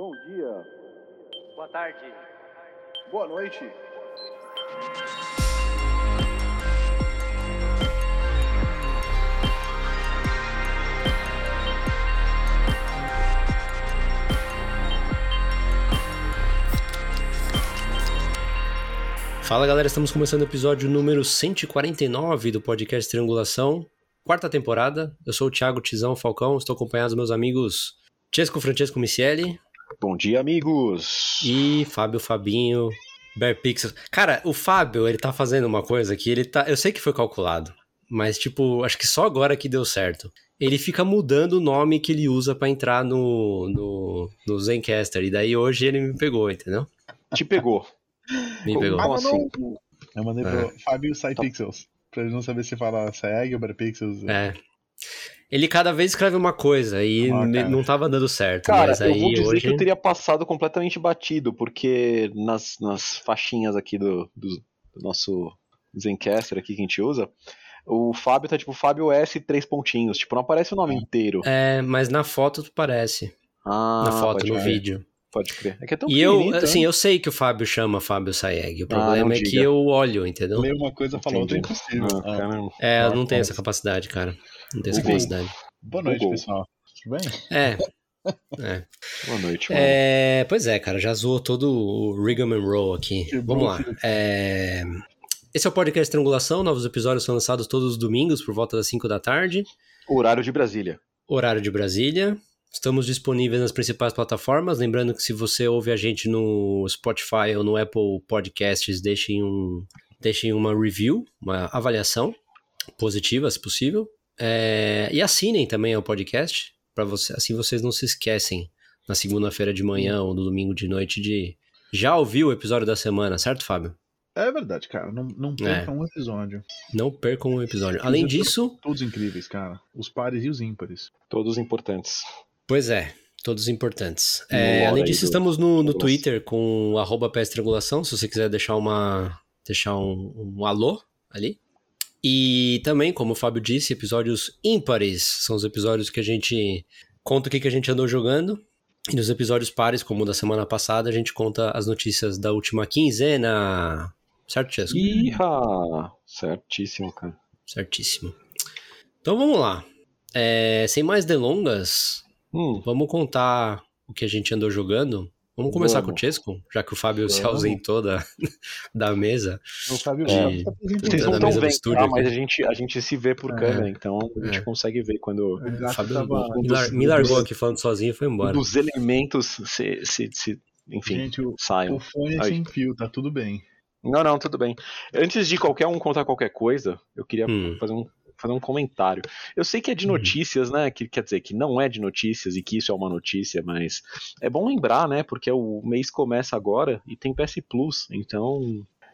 Bom dia. Boa tarde. Boa noite. Fala galera, estamos começando o episódio número 149 do podcast Triangulação, quarta temporada. Eu sou o Thiago Tizão Falcão, estou acompanhado dos meus amigos Chesco Francesco Micieli Bom dia, amigos! e Fábio Fabinho Bear Pixels. Cara, o Fábio, ele tá fazendo uma coisa que ele tá. Eu sei que foi calculado, mas tipo, acho que só agora que deu certo. Ele fica mudando o nome que ele usa pra entrar no, no, no Zencaster. E daí hoje ele me pegou, entendeu? Te pegou. Me pegou. Ah, assim? Eu mandei É. pro Fábio SciPixels. Pra ele não saber se fala SciEg ou BarPixels. É. Ele cada vez escreve uma coisa e Ah, não tava dando certo. Cara, mas aí eu vou dizer hoje... que eu teria passado completamente batido, porque nas, nas faixinhas aqui do, do, do nosso Zencaster aqui que a gente usa, o Fábio tá tipo Fábio S três pontinhos, tipo, não aparece o nome inteiro. É, mas na foto parece. Ah, na foto, no crer, vídeo. Pode crer. É que é tão E eu, pequenininho, assim, né? eu sei que o Fábio chama Fábio Saeg. O Ah, problema não é que eu olho, entendeu? Ler uma coisa falar outra é impossível. Ah, Ah, caramba. É, eu não Nossa. tenho essa capacidade, cara. Não tenho essa Google. capacidade. Boa noite, Google. pessoal. Tudo bem? É. É. Boa noite, mano. É, pois é, cara, já zoou todo o rigmarole aqui. Que Vamos bom, lá. filho. É, Esse é o podcast Triangulação. Novos episódios são lançados todos os domingos por volta das 5 da tarde. Horário de Brasília. horário de Brasília. Estamos disponíveis nas principais plataformas. Lembrando que se você ouve a gente no Spotify ou no Apple Podcasts, deixem, um, deixem uma review, uma avaliação positiva, se possível. É, e assinem também o podcast, para você, assim vocês não se esquecem na segunda-feira de manhã ou no domingo de noite de já ouvir o episódio da semana, certo, Fábio? É verdade, cara. Não, não perca um episódio. Não percam o episódio. Além disso, Todos incríveis, cara. Os pares e os ímpares. Todos importantes. Pois é, todos importantes. É, além disso, estamos no, no. Twitter com arroba PS Triangulação, se você quiser deixar uma deixar um, um alô ali. E também, como o Fábio disse, episódios ímpares são os episódios que a gente conta o que, que a gente andou jogando. E nos episódios pares, como o da semana passada, a gente conta as notícias da última quinzena. Certo, Chesco? Iha! Certíssimo, cara. Certíssimo. Então vamos lá. É, sem mais delongas, Hum, Vamos contar o que a gente andou jogando. Vamos começar Vamos. com o Chesco, já que o Fábio se Vamos. ausentou da, da mesa. O Fábio tá Vocês não na estão mesa do vendo, estúdio tá? aqui. mas a gente, a gente se vê por É. câmera, então a gente É. consegue ver quando O Fábio tava- me, lar- me largou aqui falando sozinho e foi um embora. dos elementos se, se, se- enfim, Gente, o, saiam. o fone é sem fio, tá tudo bem. Não, não, tudo bem. Antes de qualquer um contar qualquer coisa, eu queria Hum. fazer, um, fazer um comentário. Eu sei que é de Hum. notícias, né? Que quer dizer que não é de notícias e que isso é uma notícia, mas é bom lembrar, né? Porque o mês começa agora e tem PS Plus, então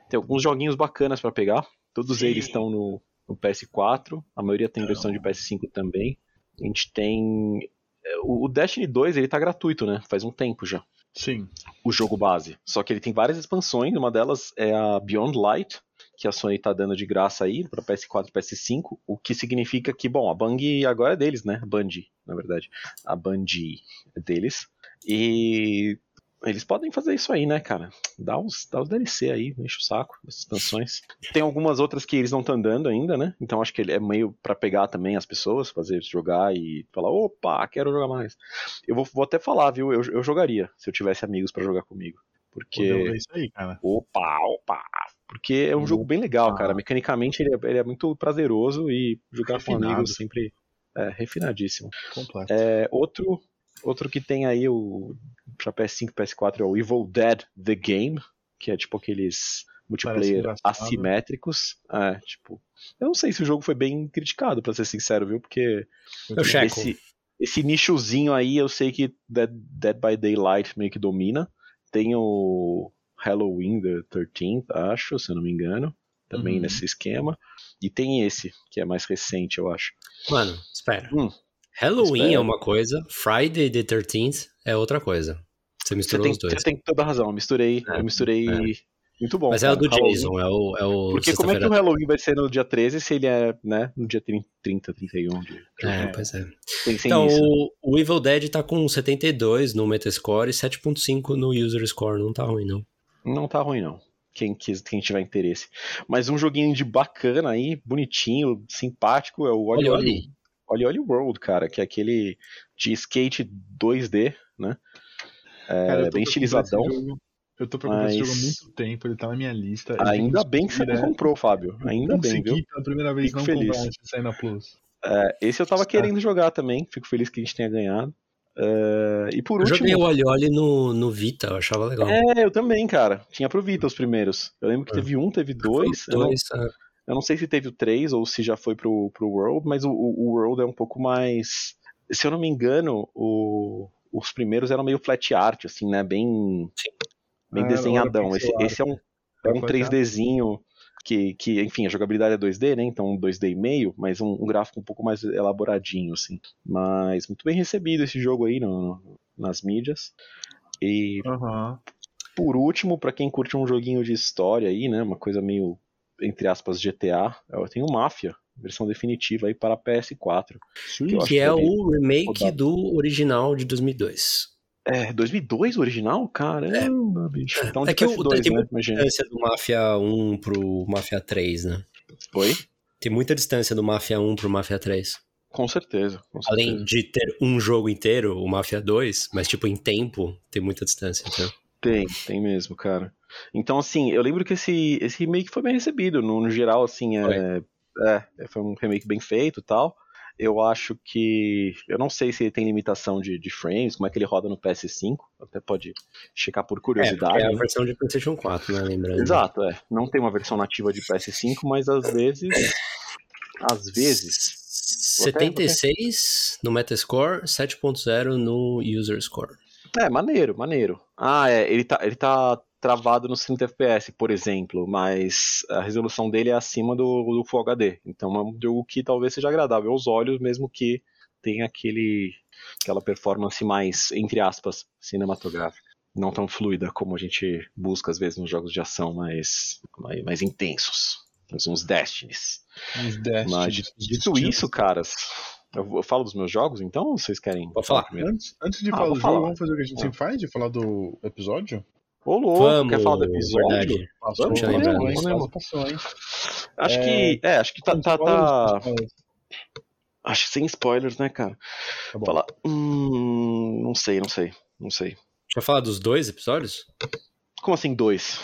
tem alguns joguinhos bacanas pra pegar. Todos Sim. eles estão no, no PS4, a maioria tem versão de PS5 também. A gente tem. é, O o Destiny 2 ele tá gratuito, né? Faz um tempo já Sim. o jogo base. Só que ele tem várias expansões, uma delas é a Beyond Light, que a Sony tá dando de graça aí para PS4 e PS5, o que significa que, bom, a Bang agora é deles, né? A Band, na verdade. A Band é deles. E eles podem fazer isso aí, né, cara? Dá os, dá os DLC aí, enche o saco das expansões. Tem algumas outras que eles não estão dando ainda, né? Então acho que ele é meio pra pegar também as pessoas, fazer jogar e falar, opa, quero jogar mais. Eu vou, vou até falar, viu? Eu, eu jogaria se eu tivesse amigos pra jogar comigo. Porque. Isso aí, cara. Opa, opa! Porque é um jogo bem legal, cara. Mecanicamente ele é, ele é muito prazeroso e jogar Refinado. com amigos sempre é refinadíssimo. Completo. É, outro, outro que tem aí o pra PS5 e PS4 é o Evil Dead The Game, que é tipo aqueles multiplayer assimétricos. É, tipo. Eu não sei se o jogo foi bem criticado, pra ser sincero, viu? Porque Eu checo. esse, esse nichozinho aí eu sei que Dead, Dead by Daylight meio que domina. Tem o Halloween the 13th, acho, se eu não me engano. Também Uhum. nesse esquema. E tem esse, que é mais recente, eu acho. Mano, espera. Hum. Halloween Espera. é uma coisa, Friday the 13th é outra coisa. Você Você misturou tem, os dois. você tem toda a razão. Eu misturei, É, eu misturei é. Muito bom. Mas é o do Halloween. Jason, é o, é o Porque como é que o Halloween vai ser no dia 13 se ele é, né, no dia 30, 31 de É, pois é. Pensem Então, nisso. o, o Evil Dead tá com 72 no Metascore e 7.5 no User Score. Não tá ruim, não. Não tá ruim, não. Quem, quis, quem tiver interesse. Mas um joguinho de bacana aí, bonitinho, simpático, é o Oli Oli, olha. Oli Oli World, cara, que é aquele de skate 2D, né? É, Cara, eu tô bem estilizadão. Eu tô comprar esse jogo há muito tempo, ele tá na minha lista. ele Ainda bem que você não direto. comprou, Fábio. Ainda bem, viu? Pela primeira vez Fico não feliz. comprar antes de sair na Plus. É, esse eu tava querendo jogar também. Fico feliz que a gente tenha ganhado. É, e por Eu último. joguei o Oli no, no Vita, eu achava legal. É, eu também, cara. Tinha pro Vita os primeiros. Eu lembro que É. teve um, teve dois. Eu não, Dois, é. eu não sei se teve o três ou se já foi pro, pro World, mas o, o o World é um pouco mais. Se eu não me engano, o- os primeiros eram meio flat art, assim, né? Bem, bem Ah, desenhadão. Esse, esse é um, é um flat art. 3Dzinho que, que, enfim, a jogabilidade é 2D, né? Então um 2D e meio, mas um, um gráfico um pouco mais elaboradinho, assim. Mas muito bem recebido esse jogo aí no- no- nas mídias. E Aham. por último, pra quem curte um joguinho de história aí, né, uma coisa meio entre aspas GTA, eu tenho Mafia, versão definitiva aí para PS4. Sweet. Eu acho Que é que é bem o remake rodado. do original de 2002. É, 2002 o original? Caramba, bicho. Então É que o- PS2, tem né? muita Imagina. distância do Mafia 1 pro Mafia 3, né? Foi? Tem muita distância do Mafia 1 pro Mafia 3. Com certeza. Com certeza. Além de ter um jogo inteiro, o Mafia 2, mas tipo, em tempo, tem muita distância. Então. Tem, tem mesmo, cara. Então, assim, eu lembro que esse, esse remake foi bem recebido. No, no geral, assim, é, é, foi um remake bem feito e tal. Eu acho que. Eu não sei se ele tem limitação de, de frames, como é que ele roda no PS5. Até pode checar por É, curiosidade. porque é a né? versão de PlayStation 4, né? Lembrando. Exato, é. Não tem uma versão nativa de PS5, mas às vezes. Às vezes. 76 no Metascore, 7.0 no User Score. É, maneiro, maneiro. Ah, é, ele tá, ele tá travado nos 30 FPS, por exemplo, mas a resolução dele é acima do, do Full HD. Então é um jogo que talvez seja agradável aos olhos, mesmo que tenha aquele, aquela performance mais, entre aspas, cinematográfica. Não tão fluida como a gente busca às vezes nos jogos de ação mais, mais, mais intensos. Uns- Destinies. Uns Destiny, Mas dito isso, caras, eu, falo dos meus jogos então ou vocês querem? Pode falar. primeiro? Antes, antes de Ah, falar do jogo, falar. vamos fazer o que a gente Ah. sempre faz, de falar do episódio? Ô, louco, Vamos, quer falar do episódio? verdade. Passou, Vamos, lembrar. Passou, hein? Acho É, que. É, acho que tá. Tá, tá- acho que sem spoilers, né, cara? Tá. Falar. Hum, não sei, não sei. Não sei. Eu falar dos dois episódios? Como assim, dois?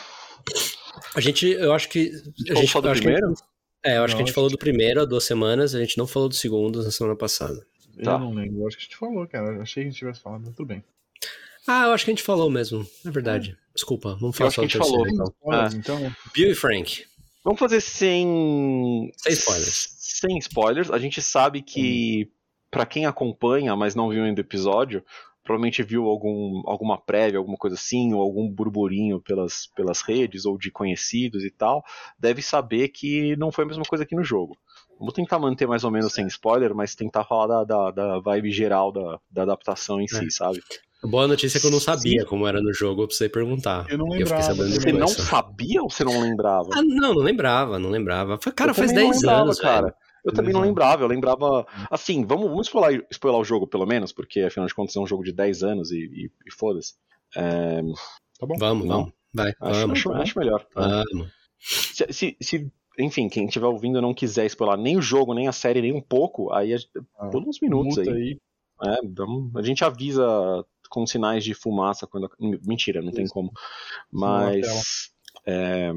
A gente, eu acho que. A falou gente, só do gente- primeiro? é, eu acho Não, que a gente falou do primeiro há duas semanas, a gente não falou do segundo na semana passada. Eu Tá. não lembro, eu acho que a gente falou, cara. Eu achei que a gente tivesse falado, mas tudo bem. Ah, eu acho que a gente falou mesmo, é verdade. Desculpa, vamos falar acho só que do a gente falou. terceiro. Então. Spoilers, então. Bill e Frank. Vamos fazer sem. Sem spoilers. Sem spoilers. A gente sabe que, pra quem acompanha, mas não viu ainda o episódio, provavelmente viu algum, alguma prévia, alguma coisa assim, ou algum burburinho pelas, pelas redes, ou de conhecidos e tal, deve saber que não foi a mesma coisa aqui no jogo. Vou tentar manter mais ou menos sem spoiler, mas tentar falar da, da, da vibe geral da, da adaptação em si, É. sabe? A boa notícia é que eu não sabia como era no jogo, eu precisei perguntar. Eu não eu lembrava. sabendo Você não sabia ou você não lembrava? Ah, não, não lembrava, não lembrava. Foi- Cara, Eu faz também não 10 lembrava, anos, cara. velho. Eu também não lembrava, eu lembrava. Assim, vamos, vamos spoiler, spoiler o jogo pelo menos, porque afinal de contas é um jogo de 10 anos e, e, e foda-se. É, Tá bom? Vamos, Não. vamos. Vai, acho, vamos. acho, acho melhor. Vamos. Se, se- se, enfim, quem estiver ouvindo e não quiser spoiler nem o jogo, nem a série, nem um pouco, aí a gente- Ah, pula uns minutos multa aí. É, a gente avisa com sinais de fumaça quando. Mentira, não tem Isso. como. na tela. Mas. é,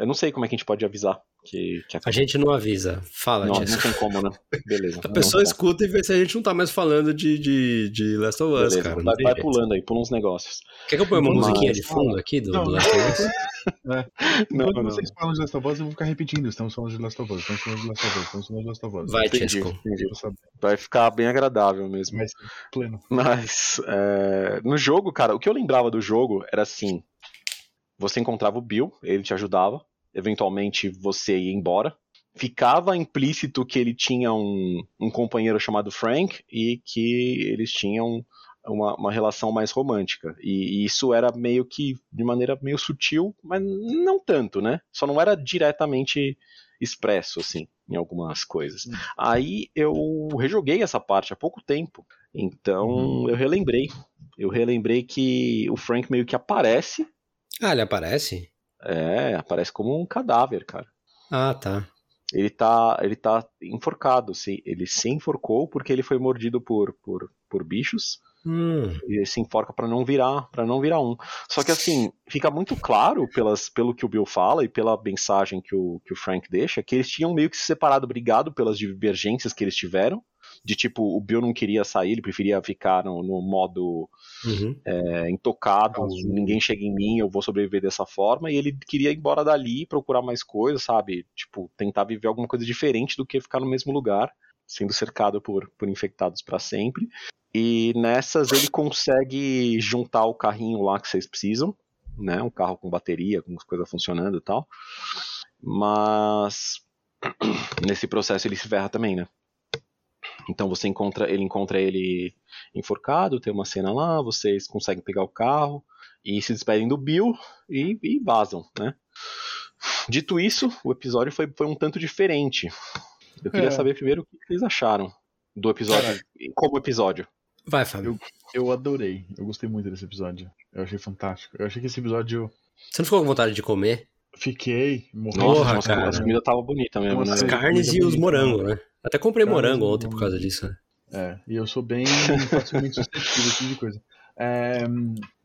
eu não sei como é que a gente pode avisar que, que A gente não avisa. Fala, Não, Jess. não tem como, né? Beleza. A pessoa escuta e vê se a gente não tá mais falando de, de, de Last of Us, Beleza, cara. vai, vai pulando aí, pula uns negócios. Quer que eu ponha uma Mas- musiquinha de fundo aqui do, Não, do. Last of Us? Não, Quando não. vocês falam de Last of Us, eu vou ficar repetindo. Estamos falando de Last of Us, estamos falando de Last of Us, estamos falando de Last of Us. Vai, Chesco. Vai ficar bem agradável mesmo. Ser pleno. Mas é, no jogo, cara, o que eu lembrava do jogo era assim: você encontrava o Bill, ele te ajudava, eventualmente você ia embora. Ficava implícito que ele tinha um, um companheiro chamado Frank e que eles tinham uma, uma relação mais romântica. E, e, isso era meio que de maneira meio sutil, mas não tanto, né? Só não era diretamente expresso, assim, em algumas coisas. Hum. Aí eu rejoguei essa parte há pouco tempo. Então hum. eu relembrei. Eu relembrei que o Frank meio que aparece. Ah, ele aparece? É, aparece como um cadáver, cara. Ah, tá. Ele tá, ele tá enforcado, sim. Ele se enforcou porque ele foi mordido por, por, por bichos. Hum. E se enforca para não virar, para não virar um. Só que assim, fica muito claro pelas, pelo que o Bill fala e pela mensagem que o, que o Frank deixa, que eles tinham meio que se separado, brigado pelas divergências que eles tiveram. De tipo, o Bill não queria sair, ele preferia ficar no, no modo uhum. é, intocado, ninguém chega em mim, eu vou sobreviver dessa forma. E ele queria ir embora dali, procurar mais coisas, sabe? Tipo, tentar viver alguma coisa diferente do que ficar no mesmo lugar, sendo cercado por, por infectados para sempre. E nessas ele consegue juntar o carrinho lá que vocês precisam, né? Um carro com bateria, com as coisas funcionando e tal. Mas nesse processo ele se ferra também, né? Então você encontra, ele encontra ele enforcado, tem uma cena lá, vocês conseguem pegar o carro e se despedem do Bill e, e vazam, né? Dito isso, o episódio foi, foi um tanto diferente. Eu queria é. saber primeiro o que vocês acharam do episódio, como episódio. Vai, Fábio. Eu, eu adorei. Eu gostei muito desse episódio. Eu achei fantástico. Eu achei que esse episódio. Você não ficou com vontade de comer? Fiquei. Nossa, Nossa cara. a comida tava bonita mesmo, né? As carnes e os morangos, né? Até comprei carnes morango ontem por causa disso. Né? É, e eu sou bem facilmente suscetível esse tipo de coisa. É,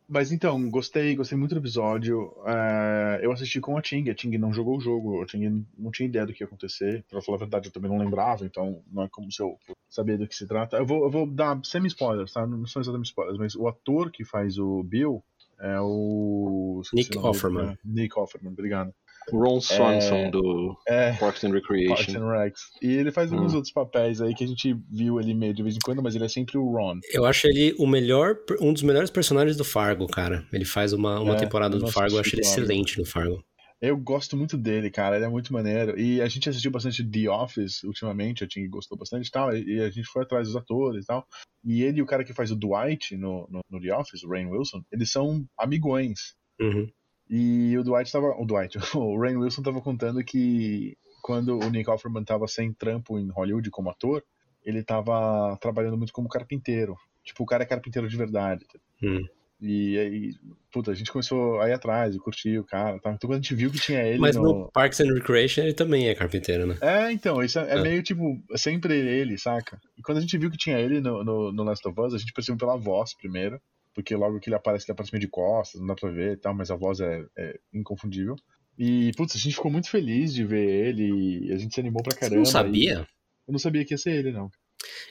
mas então, gostei, gostei muito do episódio. Uh, eu assisti com a Ting, a Ting não jogou o jogo, a Ting não tinha ideia do que ia acontecer. Pra falar a verdade, eu também não lembrava, então não é como se eu saber do que se trata. Eu vou, eu vou dar semi-spoilers, tá? Não são exatamente spoilers, mas o ator que faz o Bill é o. Nick Offerman. Né? Nick Offerman, obrigado. Ron Swanson é, do é, Parks and Recreation. Parks and Recs. E ele faz alguns hum. outros papéis aí que a gente viu ele meio de vez em quando, mas ele é sempre o Ron. Eu acho ele o melhor, um dos melhores personagens do Fargo, cara. Ele faz uma, uma é, temporada do Fargo, eu acho ele excelente no Fargo. Eu gosto muito dele, cara, ele é muito maneiro. E a gente assistiu bastante The Office ultimamente, a Ting gostou bastante e tal, e a gente foi atrás dos atores e tal. E ele e o cara que faz o Dwight no, no, no The Office, o Rain Wilson, eles são amigões. Uhum. E o Dwight tava. O Dwight, o Rain Wilson tava contando que quando o Nick Offerman tava sem trampo em Hollywood como ator, ele tava trabalhando muito como carpinteiro. Tipo, o cara é carpinteiro de verdade. Hum. E aí, puta, a gente começou a ir atrás e curtir o cara. Tá? Então quando a gente viu que tinha ele. Mas no... no Parks and Recreation ele também é carpinteiro, né? É, então, isso é, é, é. meio tipo, sempre ele, saca? E quando a gente viu que tinha ele no, no, no Last of Us, a gente percebeu pela voz primeiro porque logo que ele aparece, ele aparece meio de costas, não dá pra ver e tal, mas a voz é, é inconfundível. E, putz, a gente ficou muito feliz de ver ele, a gente se animou pra caramba. Você não sabia? Eu não sabia que ia ser ele, não.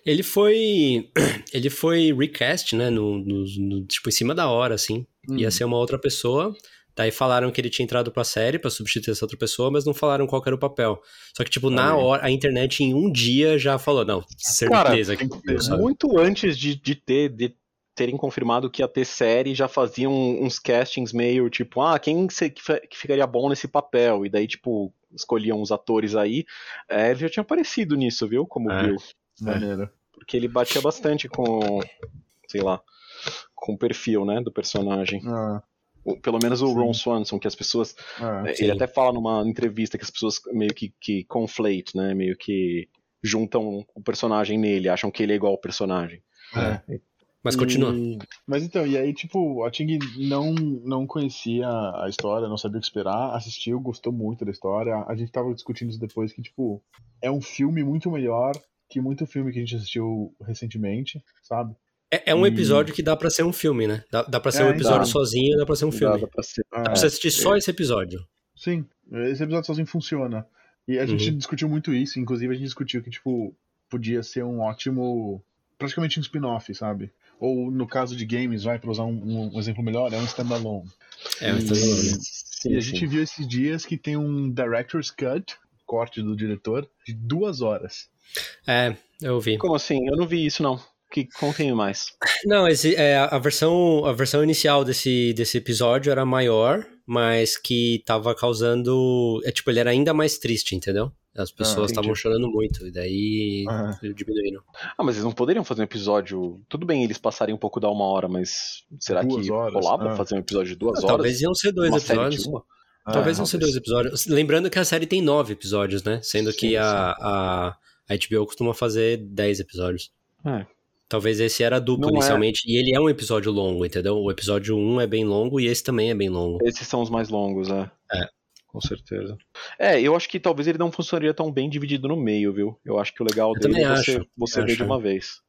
Ele foi. Ele foi recast, né? No, no, no tipo, em cima da hora, assim. Uhum. Ia ser uma outra pessoa. Daí falaram que ele tinha entrado pra série pra substituir essa outra pessoa, mas não falaram qual era o papel. Só que, tipo, na hora, a internet em um dia já falou, não, certeza Cara, que Muito antes de, de ter, de terem confirmado que ia ter série, já faziam uns castings meio tipo, ah, quem que ficaria bom nesse papel? E daí, tipo, escolhiam os atores aí. É, ele já tinha aparecido nisso, viu? Como é, Bill. Maneiro. Porque ele batia bastante com, sei lá, com o perfil, né, do personagem. Ah. Pelo menos o sim. Ron Swanson, que as pessoas. Ah, ele sim. até fala numa entrevista que as pessoas meio que, que conflate, né? Meio que juntam o personagem nele, acham que ele é igual ao personagem. É. Mas continua. E... Mas então, e aí, tipo, a Ting não, não conhecia a história, não sabia o que esperar, assistiu, gostou muito da história. A gente tava discutindo isso depois, que, tipo, é um filme muito melhor que muito filme que a gente assistiu recentemente, sabe? É, é um episódio que dá para ser um filme, né? Dá, dá pra ser é, um episódio dá. sozinho, dá pra ser um filme. Dá, dá pra, ser... dá pra você assistir só é. esse episódio. Sim, esse episódio sozinho funciona. E a gente uhum. discutiu muito isso, inclusive a gente discutiu que, tipo, podia ser um ótimo. praticamente um spin-off, sabe? ou no caso de games, vai para usar um, um, exemplo melhor, é um standalone. É um standalone. E, e a gente viu esses dias que tem um director's cut, corte do diretor, de duas horas. É, eu vi. Como assim? Eu não vi isso não. Que contem mais. Não, esse, é, a versão a versão inicial desse, desse episódio era maior, mas que tava causando, é tipo, ele era ainda mais triste, entendeu? As pessoas estavam entendi. chorando muito, e daí Ah. diminuíram. Ah, mas eles não poderiam fazer um episódio. Tudo bem, eles passarem um pouco da uma hora, mas será Duas que horas, rolava ah. fazer um episódio de duas Ah, horas? Talvez iam ser dois Uma episódios. uma? Talvez Ah, iam ser dois episódios. Lembrando que a série tem nove episódios, né? Sendo Sim, que sim. a, a, HBO costuma fazer dez episódios. É. Talvez esse era duplo Não é- inicialmente, e ele é um episódio longo, entendeu? O episódio 1 é bem longo e esse também é bem longo. Esses são os mais longos, é. É. Com certeza. É, eu acho que talvez ele não funcionaria tão bem dividido no meio, viu? Eu acho que o legal Eu dele é você, acho, você acho, ver de é. uma vez.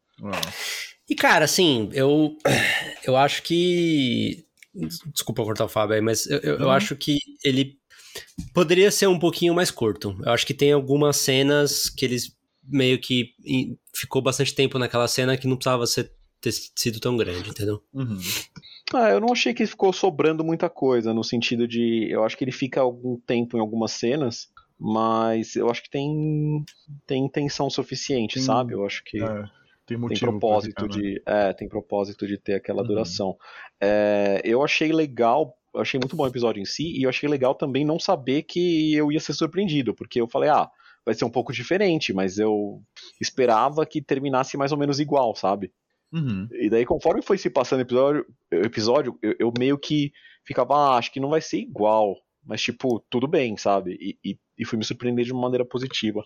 E cara, assim, eu eu acho que desculpa cortar o Fábio aí, mas eu, eu, eu Uhum. acho que ele poderia ser um pouquinho mais curto. Eu acho que tem algumas cenas que eles meio que ficou bastante tempo naquela cena que não precisava ser, ter sido tão grande, entendeu? uhum. Ah, eu não achei que ficou sobrando muita coisa, no sentido de. Eu acho que ele fica algum tempo em algumas cenas, mas eu acho que tem, tem intenção suficiente, Tem- sabe? Eu acho que. É, tem tem propósito ficar, né? de é tem propósito de ter aquela Uhum. duração É, eu achei legal eu achei muito bom o episódio em si e eu achei legal também não saber que eu ia ser surpreendido porque eu falei ah vai ser um pouco diferente mas eu esperava que terminasse mais ou menos igual sabe Uhum. e daí conforme foi se passando o episódio episódio eu, eu meio que ficava ah, acho que não vai ser igual mas tipo tudo bem sabe e, e, e fui me surpreender de uma maneira positiva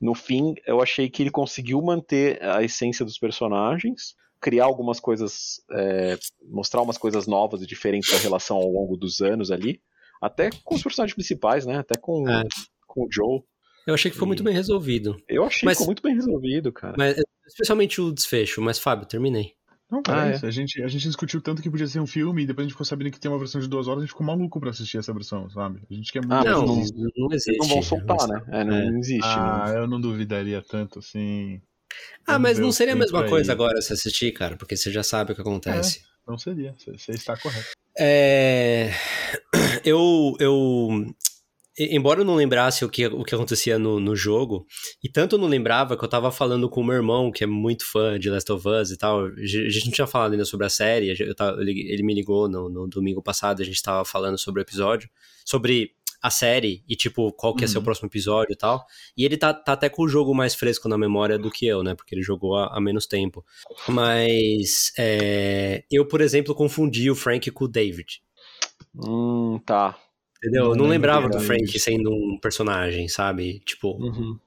no fim, eu achei que ele conseguiu manter a essência dos personagens, criar algumas coisas, é, mostrar umas coisas novas e diferentes da relação ao longo dos anos ali, até com os personagens principais, né? Até com, É. com o Joe. Eu achei que foi muito E- bem resolvido. Eu achei Mas- que ficou muito bem resolvido, cara. Mas especialmente o desfecho, mas Fábio, terminei. Não, cara, Ah, é é. isso. A, gente, a gente discutiu tanto que podia ser um filme e depois a gente ficou sabendo que tem uma versão de duas horas, a gente ficou maluco pra assistir essa versão, sabe? A gente quer muito. Ah, não, não- não, existe. Eles não vão soltar, né? É, não, É. não existe. Ah, né? eu não duvidaria tanto assim. Ah, Vamos mas não seria a mesma coisa aí. agora se assistir, cara, porque você já sabe o que acontece. Não seria, você você está correto. É... Eu, eu. Embora eu não lembrasse o que, o que acontecia no, no jogo, e tanto eu não lembrava que eu tava falando com o meu irmão, que é muito fã de Last of Us e tal. A gente não tinha falado ainda sobre a série, eu tava- ele me ligou no, no domingo passado, a gente tava falando sobre o episódio, sobre a série e, tipo, qual que ia ser o Uhum. próximo episódio e tal. E ele tá, tá até com o jogo mais fresco na memória do que eu, né? Porque ele jogou há, há menos tempo. Mas é, eu, por exemplo, confundi o Frank com o David. Hum, tá. Entendeu? Não eu não lembro lembrava do Frank isso. sendo um personagem, sabe? Tipo, Uhum.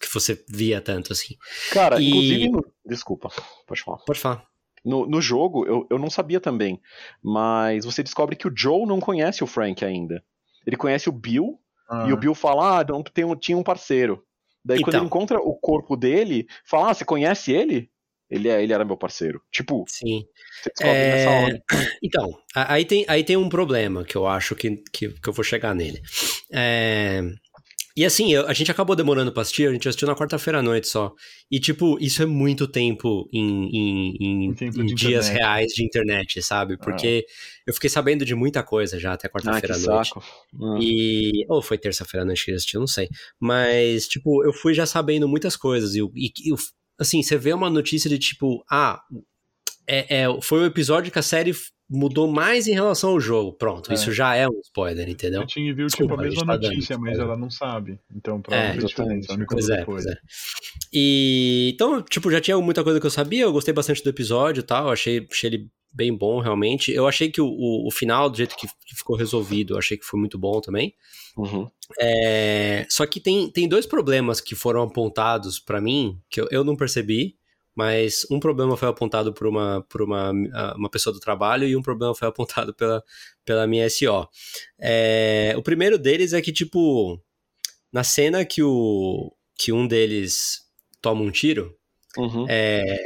que você via tanto assim. Cara, E- inclusive. no- Desculpa, pode falar. Pode falar. No, no jogo, eu, eu não sabia também, mas você descobre que o Joe não conhece o Frank ainda. Ele conhece o Bill, Ah, e o Bill fala, ah, não, tem um- tinha um parceiro. Daí quando Então. ele encontra o corpo dele, fala, ah, você conhece ele? Ele, é, ele era meu parceiro. Tipo, Sim. É, nessa hora. Então, aí tem, aí tem um problema que eu acho que, que, que eu vou chegar nele. É, E assim, eu- a gente acabou demorando pra assistir, a gente assistiu na quarta-feira à noite só. E, tipo, isso é muito tempo em, em- em- Em tempo em dias internet. reais de internet, sabe? Porque eu fiquei sabendo de muita coisa já até Ah, quarta-feira à noite. saco. Ah. E. Ou foi terça-feira à noite que eu assisti, não sei. Mas, tipo, eu fui já sabendo muitas coisas. E, e, e o- assim, você vê uma notícia de tipo, ah, é, é, foi o episódio que a série mudou mais em relação ao jogo. Pronto, É. isso já é um spoiler, entendeu? A Ting viu Desculpa, tipo a a mesma tá dando notícia, mas ela não sabe. Então, pra É, ela me Pois é, depois. pois é. E então, tipo, já tinha muita coisa que eu sabia, eu gostei bastante do episódio e tal, achei, achei ele bem bom, realmente. Eu achei que o, o, o final, do jeito que, que ficou resolvido, eu achei que foi muito bom também. Uhum. É, só que tem, tem dois problemas que foram apontados pra mim, que eu, eu não percebi, mas um problema foi apontado por uma, por uma, uma pessoa do trabalho e um problema foi apontado pela, pela minha SO. É, o primeiro deles é que, tipo, na cena que, o, que um deles toma um tiro, Uhum. é,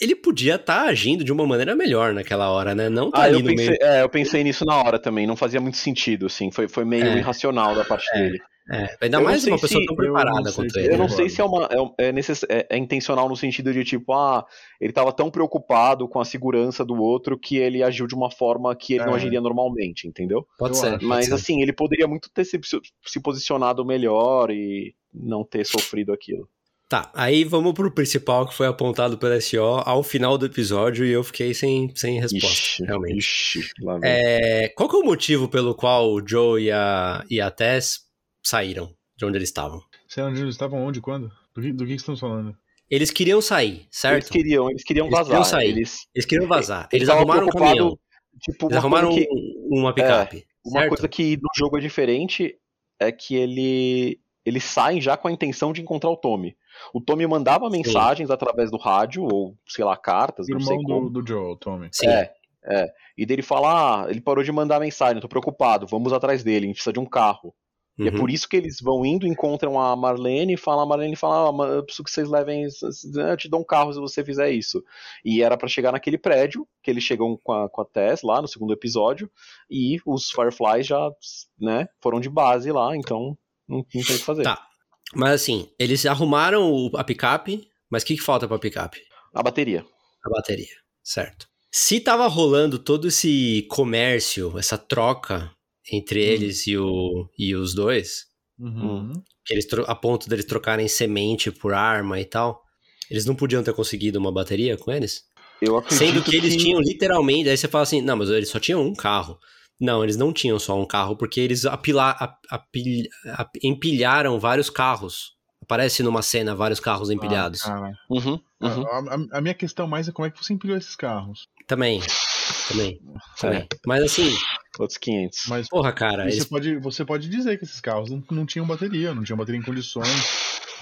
ele podia estar agindo de uma maneira melhor naquela hora, né? Não tá Ah, ali eu no pensei, meio. é, eu pensei nisso na hora também, não fazia muito sentido, assim, foi, foi meio É. irracional da parte É. dele. É, ainda Eu mais uma pessoa se- tão eu não preparada sei contra se- ele. Eu né? não sei se é, uma, é, é, necess- é- é intencional no sentido de tipo, ah, ele tava tão preocupado com a segurança do outro que ele agiu de uma forma que ele não É. agiria normalmente, entendeu? Pode Eu ser. acho. pode Mas ser. assim, ele poderia muito ter se, se posicionado melhor e não ter sofrido aquilo. Tá, aí vamos pro principal que foi apontado pela SO ao final do episódio e eu fiquei sem, sem resposta, Ixi, realmente. ixi, lá vem. É, qual que é o motivo pelo qual o Joe e a, e a Tess saíram de onde eles estavam? Sei lá onde eles estavam, onde, quando? Do que, do que estamos falando? Eles queriam sair, certo? Eles queriam, eles queriam Eles vazar. queriam sair. Eles, Eles queriam vazar. Eles estavam arrumaram um caminhão. Tipo, Eles uma arrumaram coisa que, um- uma picape. uma certo? coisa que no jogo é diferente é que ele eles saem já com a intenção de encontrar o Tommy. O Tommy mandava mensagens através do rádio ou sei lá cartas, não sei Irmão como. do, do Joel, Tommy. Sim. É, é. E dele fala, ah, ele parou de mandar mensagem, tô preocupado, vamos atrás dele, a gente precisa de um carro. E é Uhum. por isso que eles vão indo, encontram a Marlene e falam, a Marlene fala, ah, eu preciso que vocês levem, eu te dou um carro se você fizer isso. E era pra chegar naquele prédio, que eles chegam com a, com a Tess lá no segundo episódio, e os Fireflies já, né, foram de base lá, então não, não tem o que fazer. Tá. Mas assim, eles arrumaram o- a picape, mas o que, que falta pra picape? A bateria. A bateria, certo. Se tava rolando todo esse comércio, essa troca entre eles e, o, e os dois, Uhum. que eles a ponto deles trocarem semente por arma e tal, eles não podiam ter conseguido uma bateria com eles? Eu acredito Sendo que eles tinham literalmente, aí você fala assim, não, mas eles só tinham um carro. Não, eles não tinham só um carro, porque eles apila, ap- apil- ap- empilharam vários carros. Aparece numa cena vários carros empilhados. Ah, cara. Uhum, uhum. A, a- a minha questão mais é como é que você empilhou esses carros. Também. Também. também. É, Mas assim, outros 500. Mas porra, cara, você, eles pode, você pode dizer que esses carros não, não tinham bateria, não tinham bateria em condições.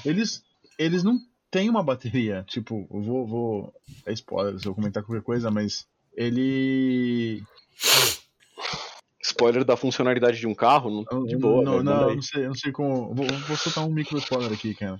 Eles, eles não têm uma bateria. Tipo, eu vou, vou. É spoiler se eu comentar qualquer coisa, mas ele. Spoiler da funcionalidade de um carro, não- de boa. Não, manda não, não sei, não sei como. Vou, vou soltar um micro spoiler aqui, cara.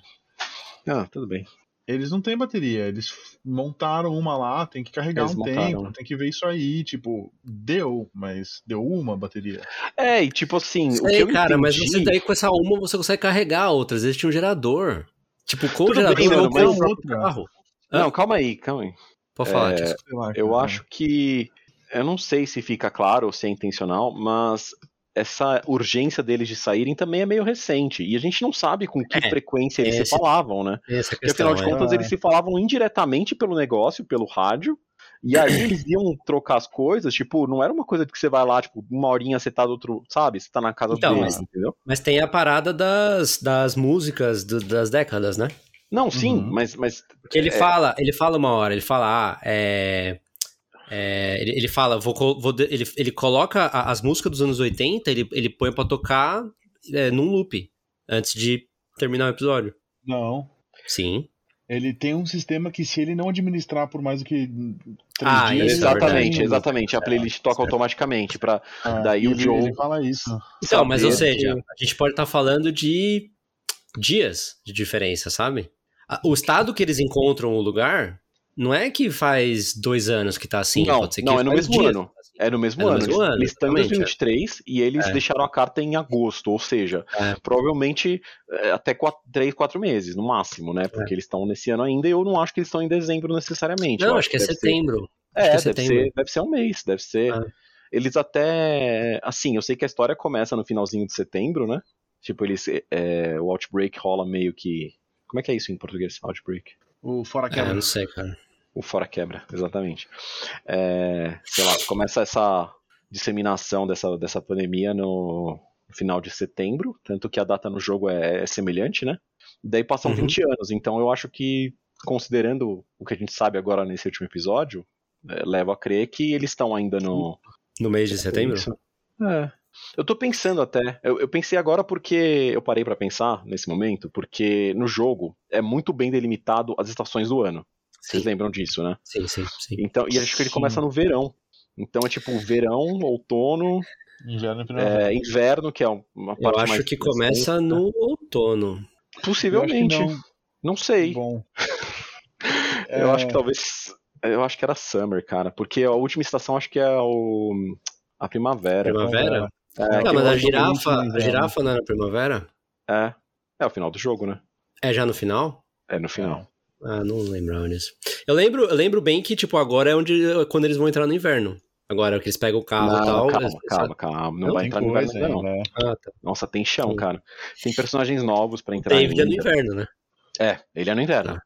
Ah, tudo bem. Eles não têm bateria, eles montaram uma lá, tem que carregar Eles um montaram. tempo, tem que ver isso aí, tipo, deu, mas deu uma bateria. É, e tipo assim, o que Sei, eu cara, mas entendi- você daí com essa uma você consegue carregar outras. Eles tinham um gerador. Tipo, com o gerador bem, mano, mas- o próprio outra. carro. Não, calma aí, calma aí. Pode falar, É. Sei lá, Eu acho que. Eu não sei se fica claro ou se é intencional, mas essa urgência deles de saírem também é meio recente. E a gente não sabe com que É, frequência eles esse- se falavam, né? Porque afinal de é. contas Ah. eles se falavam indiretamente pelo negócio, pelo rádio. E aí eles iam trocar as coisas, tipo, não era uma coisa que você vai lá, tipo, uma horinha você tá do outro, sabe? Você tá na casa Então, deles, mas- entendeu? Mas tem a parada das, das músicas do- das décadas, né? Não, sim, Uhum. mas, mas Porque ele É. fala, ele fala uma hora, ele fala, ah, é. É, ele, ele fala, vou, vou ele, ele coloca a- as músicas dos anos 80, ele, ele põe pra tocar é, num loop, antes de terminar o episódio. Não. Sim. Ele tem um sistema que se ele não administrar por mais do que três Ah, dias... isso é exatamente, exatamente. A playlist toca certo. automaticamente para Ah, daí o ele, Joe- ele fala isso. Então, mas ou seja, a gente pode estar falando de dias de diferença, sabe? O estado que eles encontram o lugar não é que faz dois anos que tá assim, Não, pode ser que não, é no mesmo dias ano. assim. É no mesmo É no ano. mesmo ano, eles estão em exatamente, 2023 e eles É. deixaram a carta em agosto, ou seja, É. provavelmente é, até 3, 4 meses, no máximo, né? Porque eles estão nesse ano ainda e eu não acho que eles estão em dezembro necessariamente. Não, Eu acho que é deve ser- setembro. É, que é deve, setembro. ser, deve ser um mês, deve ser. Ah. Eles até. Assim, eu sei que a história começa no finalzinho de setembro, né? Tipo, eles. é, o Outbreak rola meio que. Como é que é isso em português? Outbreak? O Fora É, Quebra. não sei, cara. O fora quebra, exatamente. É, sei lá, começa essa disseminação dessa, dessa pandemia no, final de setembro, tanto que a data no jogo é, é semelhante, né? Daí passam Uhum. 20 anos, então eu acho que, considerando o que a gente sabe agora nesse último episódio, é, leva a crer que eles estão ainda no. No mês de setembro? É. Eu tô pensando até. Eu, eu pensei agora porque eu parei pra pensar nesse momento, porque no jogo é muito bem delimitado as estações do ano. Vocês Sim, lembram disso, né? sim, sim. sim. Então, e acho que ele Sim. começa no verão. Então é tipo verão, outono, Inverno e primavera. é, inverno, que é uma Eu parte acho mais. que começa no outono. Possivelmente. Eu não. acho não. sei. Bom. Eu É, acho que talvez. Eu acho que era summer, cara. Porque a última estação acho que é o. A primavera. Primavera? É, Não, que mas eu- a girafa, a girafa não era primavera? é. É o final do jogo, né? É já no final? É no final. Ah, não lembrava disso. Eu lembro, eu lembro bem que, tipo, agora é onde quando eles vão entrar no inverno. Agora que eles pegam o carro Não, e tal. calma, eles- calma, calma. Não, Não, vai entrar no inverno ainda, não. ainda, é. Ah, tá. Nossa, tem chão, Sim. cara. Tem personagens novos pra entrar David é no ainda. inverno, né? É, ele é no inverno. Tá.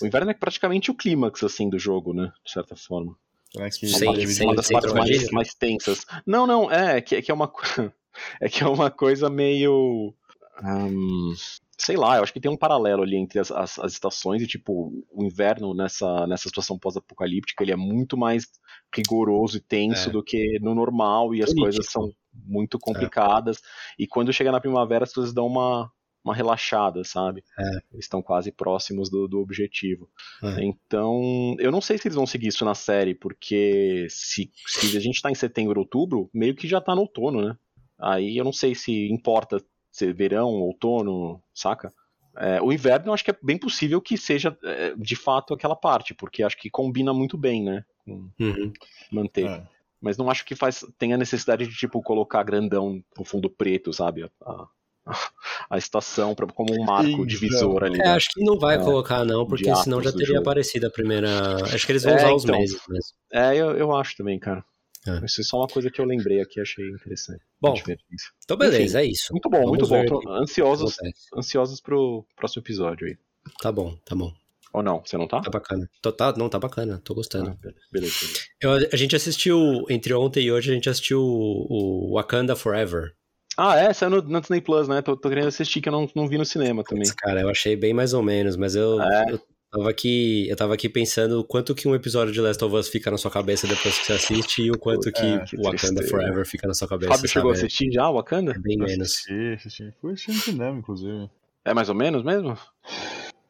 O inverno é praticamente o clímax, assim, do jogo, né? De certa forma. Que Sem- uma, sem- uma das sem partes mais, mais tensas. Não, não, é que, é que é uma co- é que é uma coisa meio. hum, sei lá, eu acho que tem um paralelo ali entre as, as, as estações e, tipo, o inverno nessa, nessa situação pós-apocalíptica, ele é muito mais rigoroso e tenso É. do que no normal e as Político. coisas são muito complicadas. E quando chega na primavera, as coisas dão uma, uma relaxada, sabe? É. Eles estão quase próximos do, do objetivo. É. Então, eu não sei se eles vão seguir isso na série, porque se, se a gente tá em setembro, outubro, meio que já tá no outono, né? Aí eu não sei se importa ser verão, outono, saca? É, o inverno eu acho que é bem possível que seja é, de fato aquela parte, porque acho que combina muito bem, né? Com Uhum. manter. É. Mas não acho que faz tenha necessidade de tipo colocar grandão no fundo preto, sabe? A, a, a estação pra, como um marco Inverno. divisor ali. É, né? acho que não vai É. colocar, não, porque senão já teria jogo. aparecido a primeira. Acho que eles vão É, usar os então. meses mesmo. É, eu, eu acho também, cara. É. Isso é só uma coisa que eu lembrei aqui, achei interessante. Bom, então beleza, é isso. Muito bom, Vamos muito bom. Tô ansiosos, ansiosos pro próximo episódio aí. Tá bom, tá bom. Ou não? Você não tá? Tá bacana. Tô, tá, não, tá bacana, tô gostando. Ah, beleza, beleza. Eu- a gente assistiu, entre ontem e hoje, a gente assistiu o, o Wakanda Forever. Ah, é? Saiu no, no Disney Plus, né? Tô, tô querendo assistir que eu não, não vi no cinema também. Cara, eu achei bem mais ou menos, mas eu, É. eu tava aqui, eu tava aqui pensando o quanto que um episódio de Last of Us fica na sua cabeça depois que você assiste e o quanto que É, que o Wakanda tristeza. Forever fica na sua cabeça. Fábio chegou a sabe? assistir já, o Wakanda? É bem menos. Assisti, assisti. Fui assistir no cinema, inclusive. É mais ou menos mesmo?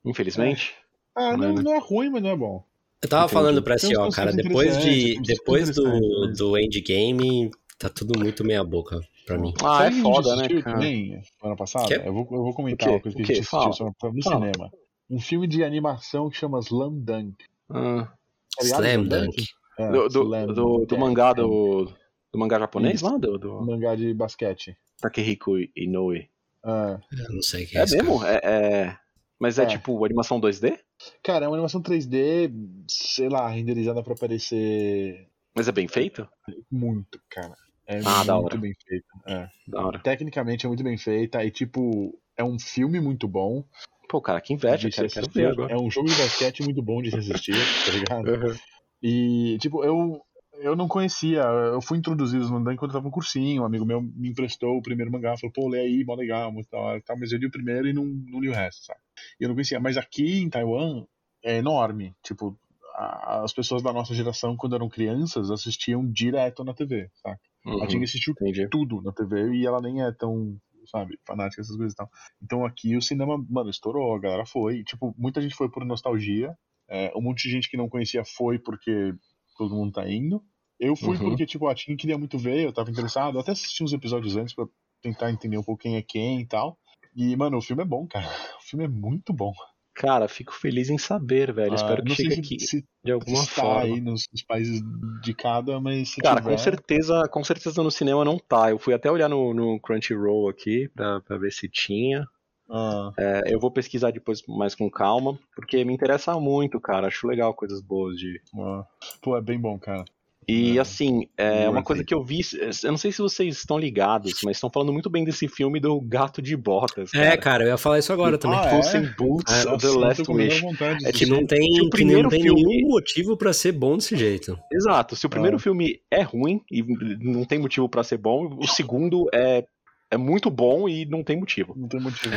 Infelizmente. Ah, não, Né? não é ruim, mas não é bom. Eu tava Entendi. falando pra si, ó, cara, depois de depois do, do Endgame, tá tudo muito meia boca pra mim. Ah, é foda, né, cara? também, semana passada? Eu vou, eu vou comentar uma coisa que a gente assistiu no Fala. cinema. Um filme de animação que chama Slam Dunk. Ah, Tá Slam Dunk. É, do, do, Slam do, do mangá do. Do mangá japonês Isso. lá? Do, do mangá de basquete. Takehiko Inoue. Ah, Eu não sei o que é, É isso. mesmo? É, é- Mas é, É. tipo animação 2D? cara, é uma animação 3D, sei lá, renderizada pra parecer Mas é bem feito? muito, cara. É Ah, da muito hora. bem feita. É. Da hora. Tecnicamente é muito bem feita e, tipo, é um filme muito bom. Pô, cara, que inveja, cara. Quero ver agora. É um jogo de basquete muito bom de se assistir, tá ligado? Uhum. E, tipo, eu, eu não conhecia, eu fui introduzido no Dunk quando eu tava no cursinho, um amigo meu me emprestou o primeiro mangá, falou, pô, lê aí, mó legal, muito da hora, e tal, mas eu li o primeiro e não, não li o resto, sabe? E eu não conhecia, mas aqui em Taiwan é enorme, tipo, a- as pessoas da nossa geração, quando eram crianças, assistiam direto na TV, sabe? Uhum, A Tinga assistiu Entendi. tudo na TV e ela nem é tão, sabe, fanática essas coisas e tal. Então aqui o cinema, mano, estourou, a galera foi. E, tipo, muita gente foi por nostalgia. é, um monte de gente que não conhecia foi porque todo mundo tá indo. Eu fui Uhum. porque, tipo, a Tinga queria muito ver, eu tava interessado. Eu até assisti uns episódios antes pra tentar entender um pouco quem é quem e tal. E, mano, o filme é bom, cara. O filme é muito bom. Cara, fico feliz em saber, velho. Ah, Espero que chegue se, aqui se de alguma está forma. aí nos, nos países de cada, mas se Cara, tiver... com certeza, com certeza no cinema não tá. Eu fui até olhar no, no Crunchyroll aqui pra, pra ver se tinha. Ah, É, eu vou pesquisar depois mais com calma, porque me interessa muito, cara. Acho legal coisas boas de. ah. Pô, é bem bom, cara. E É. assim, é uma vi. coisa que eu vi, eu não sei se vocês estão ligados, mas estão falando muito bem desse filme do Gato de Botas. É, cara. cara, eu ia falar isso agora também. Ah, Puss é? in Boots É, of the Last Wish. É que não tem, Que o que primeiro não tem filme- nenhum motivo pra ser bom desse jeito. Exato. Se o primeiro Ah. filme é ruim e não tem motivo pra ser bom, o segundo é, é muito bom e não tem motivo. Não tem motivo.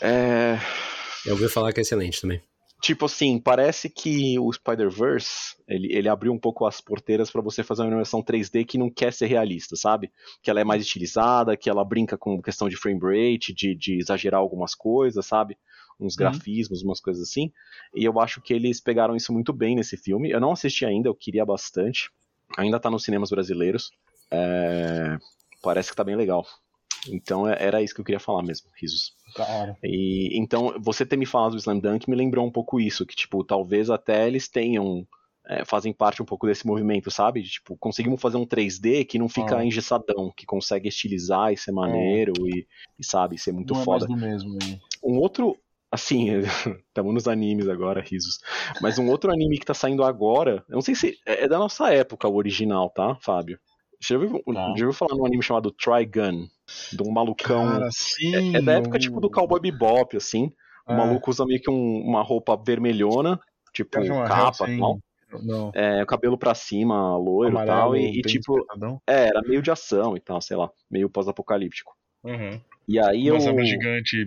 É, Eu ouvi falar que é excelente também. Tipo assim, parece que o Spider-Verse, ele, ele abriu um pouco as porteiras pra você fazer uma animação 3D que não quer ser realista, sabe? Que ela é mais estilizada, que ela brinca com questão de frame rate, de, de exagerar algumas coisas, sabe? Uns grafismos, umas coisas assim. E eu acho que eles pegaram isso muito bem nesse filme. Eu não assisti ainda, eu queria bastante. Ainda tá nos cinemas brasileiros. É, Parece que tá bem legal. Então é- era isso que eu queria falar mesmo, risos. Hora. E então, você ter me falado do Slam Dunk me lembrou um pouco isso, que tipo, talvez até eles tenham é, fazem parte um pouco desse movimento, sabe? De, tipo, conseguimos fazer um 3D que não fica Ah. engessadão, que consegue estilizar e ser maneiro e, e, sabe, ser muito não foda. é mais do mesmo. Né? Um outro, assim, estamos nos animes agora, risos. Mas um outro anime que tá saindo agora, eu não sei se é é da nossa época o original, tá, Fábio? Você já ouviu, já ouviu falar num anime chamado Trigun? De um malucão. Cara, sim. É, é da época, tipo, do Cowboy Bebop, assim. O É. maluco usa meio que um- uma roupa vermelhona, tipo, capa e tal. Não. É, o cabelo pra cima, loiro e tal. E, e, bem tipo, é, era meio de ação e tal, sei lá. Meio pós-apocalíptico. Uhum. E aí Uma eu, zebra gigante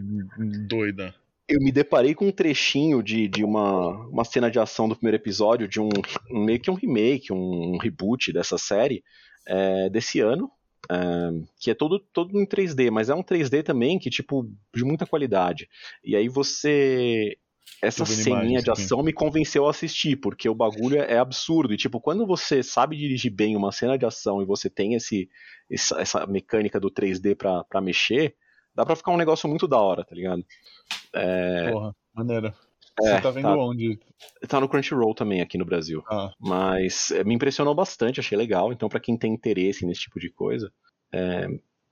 doida. eu me deparei com um trechinho de, de uma, uma cena de ação do primeiro episódio, de um meio que um remake, um, reboot dessa série, é, desse ano. é, que é todo, todo em 3D, mas é um 3D também que, tipo, de muita qualidade. E aí você. Essa ceninha de aqui. ação me convenceu a assistir, porque o bagulho é absurdo. E, tipo, quando você sabe dirigir bem uma cena de ação e você tem esse, essa, essa mecânica do 3D pra, pra mexer, dá pra ficar um negócio muito da hora, tá ligado? Porra, maneira. É, Você tá vendo tá. onde? Tá no Crunchyroll também aqui no Brasil. Ah, Mas é, me impressionou bastante, achei legal. Então, pra quem tem interesse nesse tipo de coisa, é,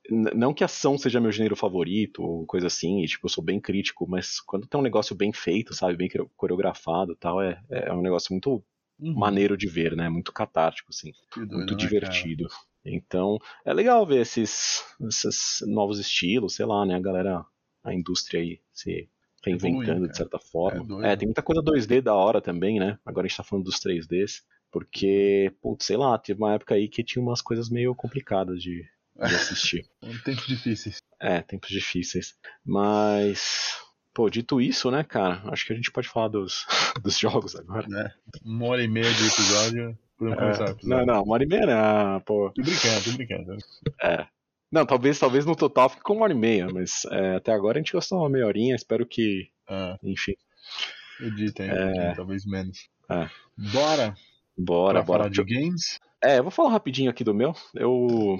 não que ação seja meu gênero favorito ou coisa assim, e, tipo, eu sou bem crítico, mas quando tem um negócio bem feito, sabe, bem coreo- coreografado e tal, é, é um negócio muito uhum. maneiro de ver, né? Muito catártico, assim, doido, muito né, divertido. Então, é legal ver esses, esses novos estilos, sei lá, né? A galera, a indústria aí se reinventando Evoluindo, de certa forma. É. É, tem muita coisa 2D da hora também, né? Agora a gente tá falando dos 3Ds. Porque, putz, sei lá, teve uma época aí que tinha umas coisas meio complicadas de, de assistir. cara? Um tempo difíceis. É, tempos difíceis. Mas, pô, dito isso, né, cara? Acho que a gente pode falar dos, dos jogos agora. Uma hora e meia de episódio. É, episódio. não, não, uma hora e meia não, pô. Tô brincando, tô brincando. É. Não, talvez, talvez no total fique com uma hora e meia, mas é, até agora a gente gastou uma meia horinha, espero que, Ah, enfim. editem, É. talvez menos. É. Bora, Bora, pra bora. falar de games? É, eu vou falar rapidinho aqui do meu. Eu.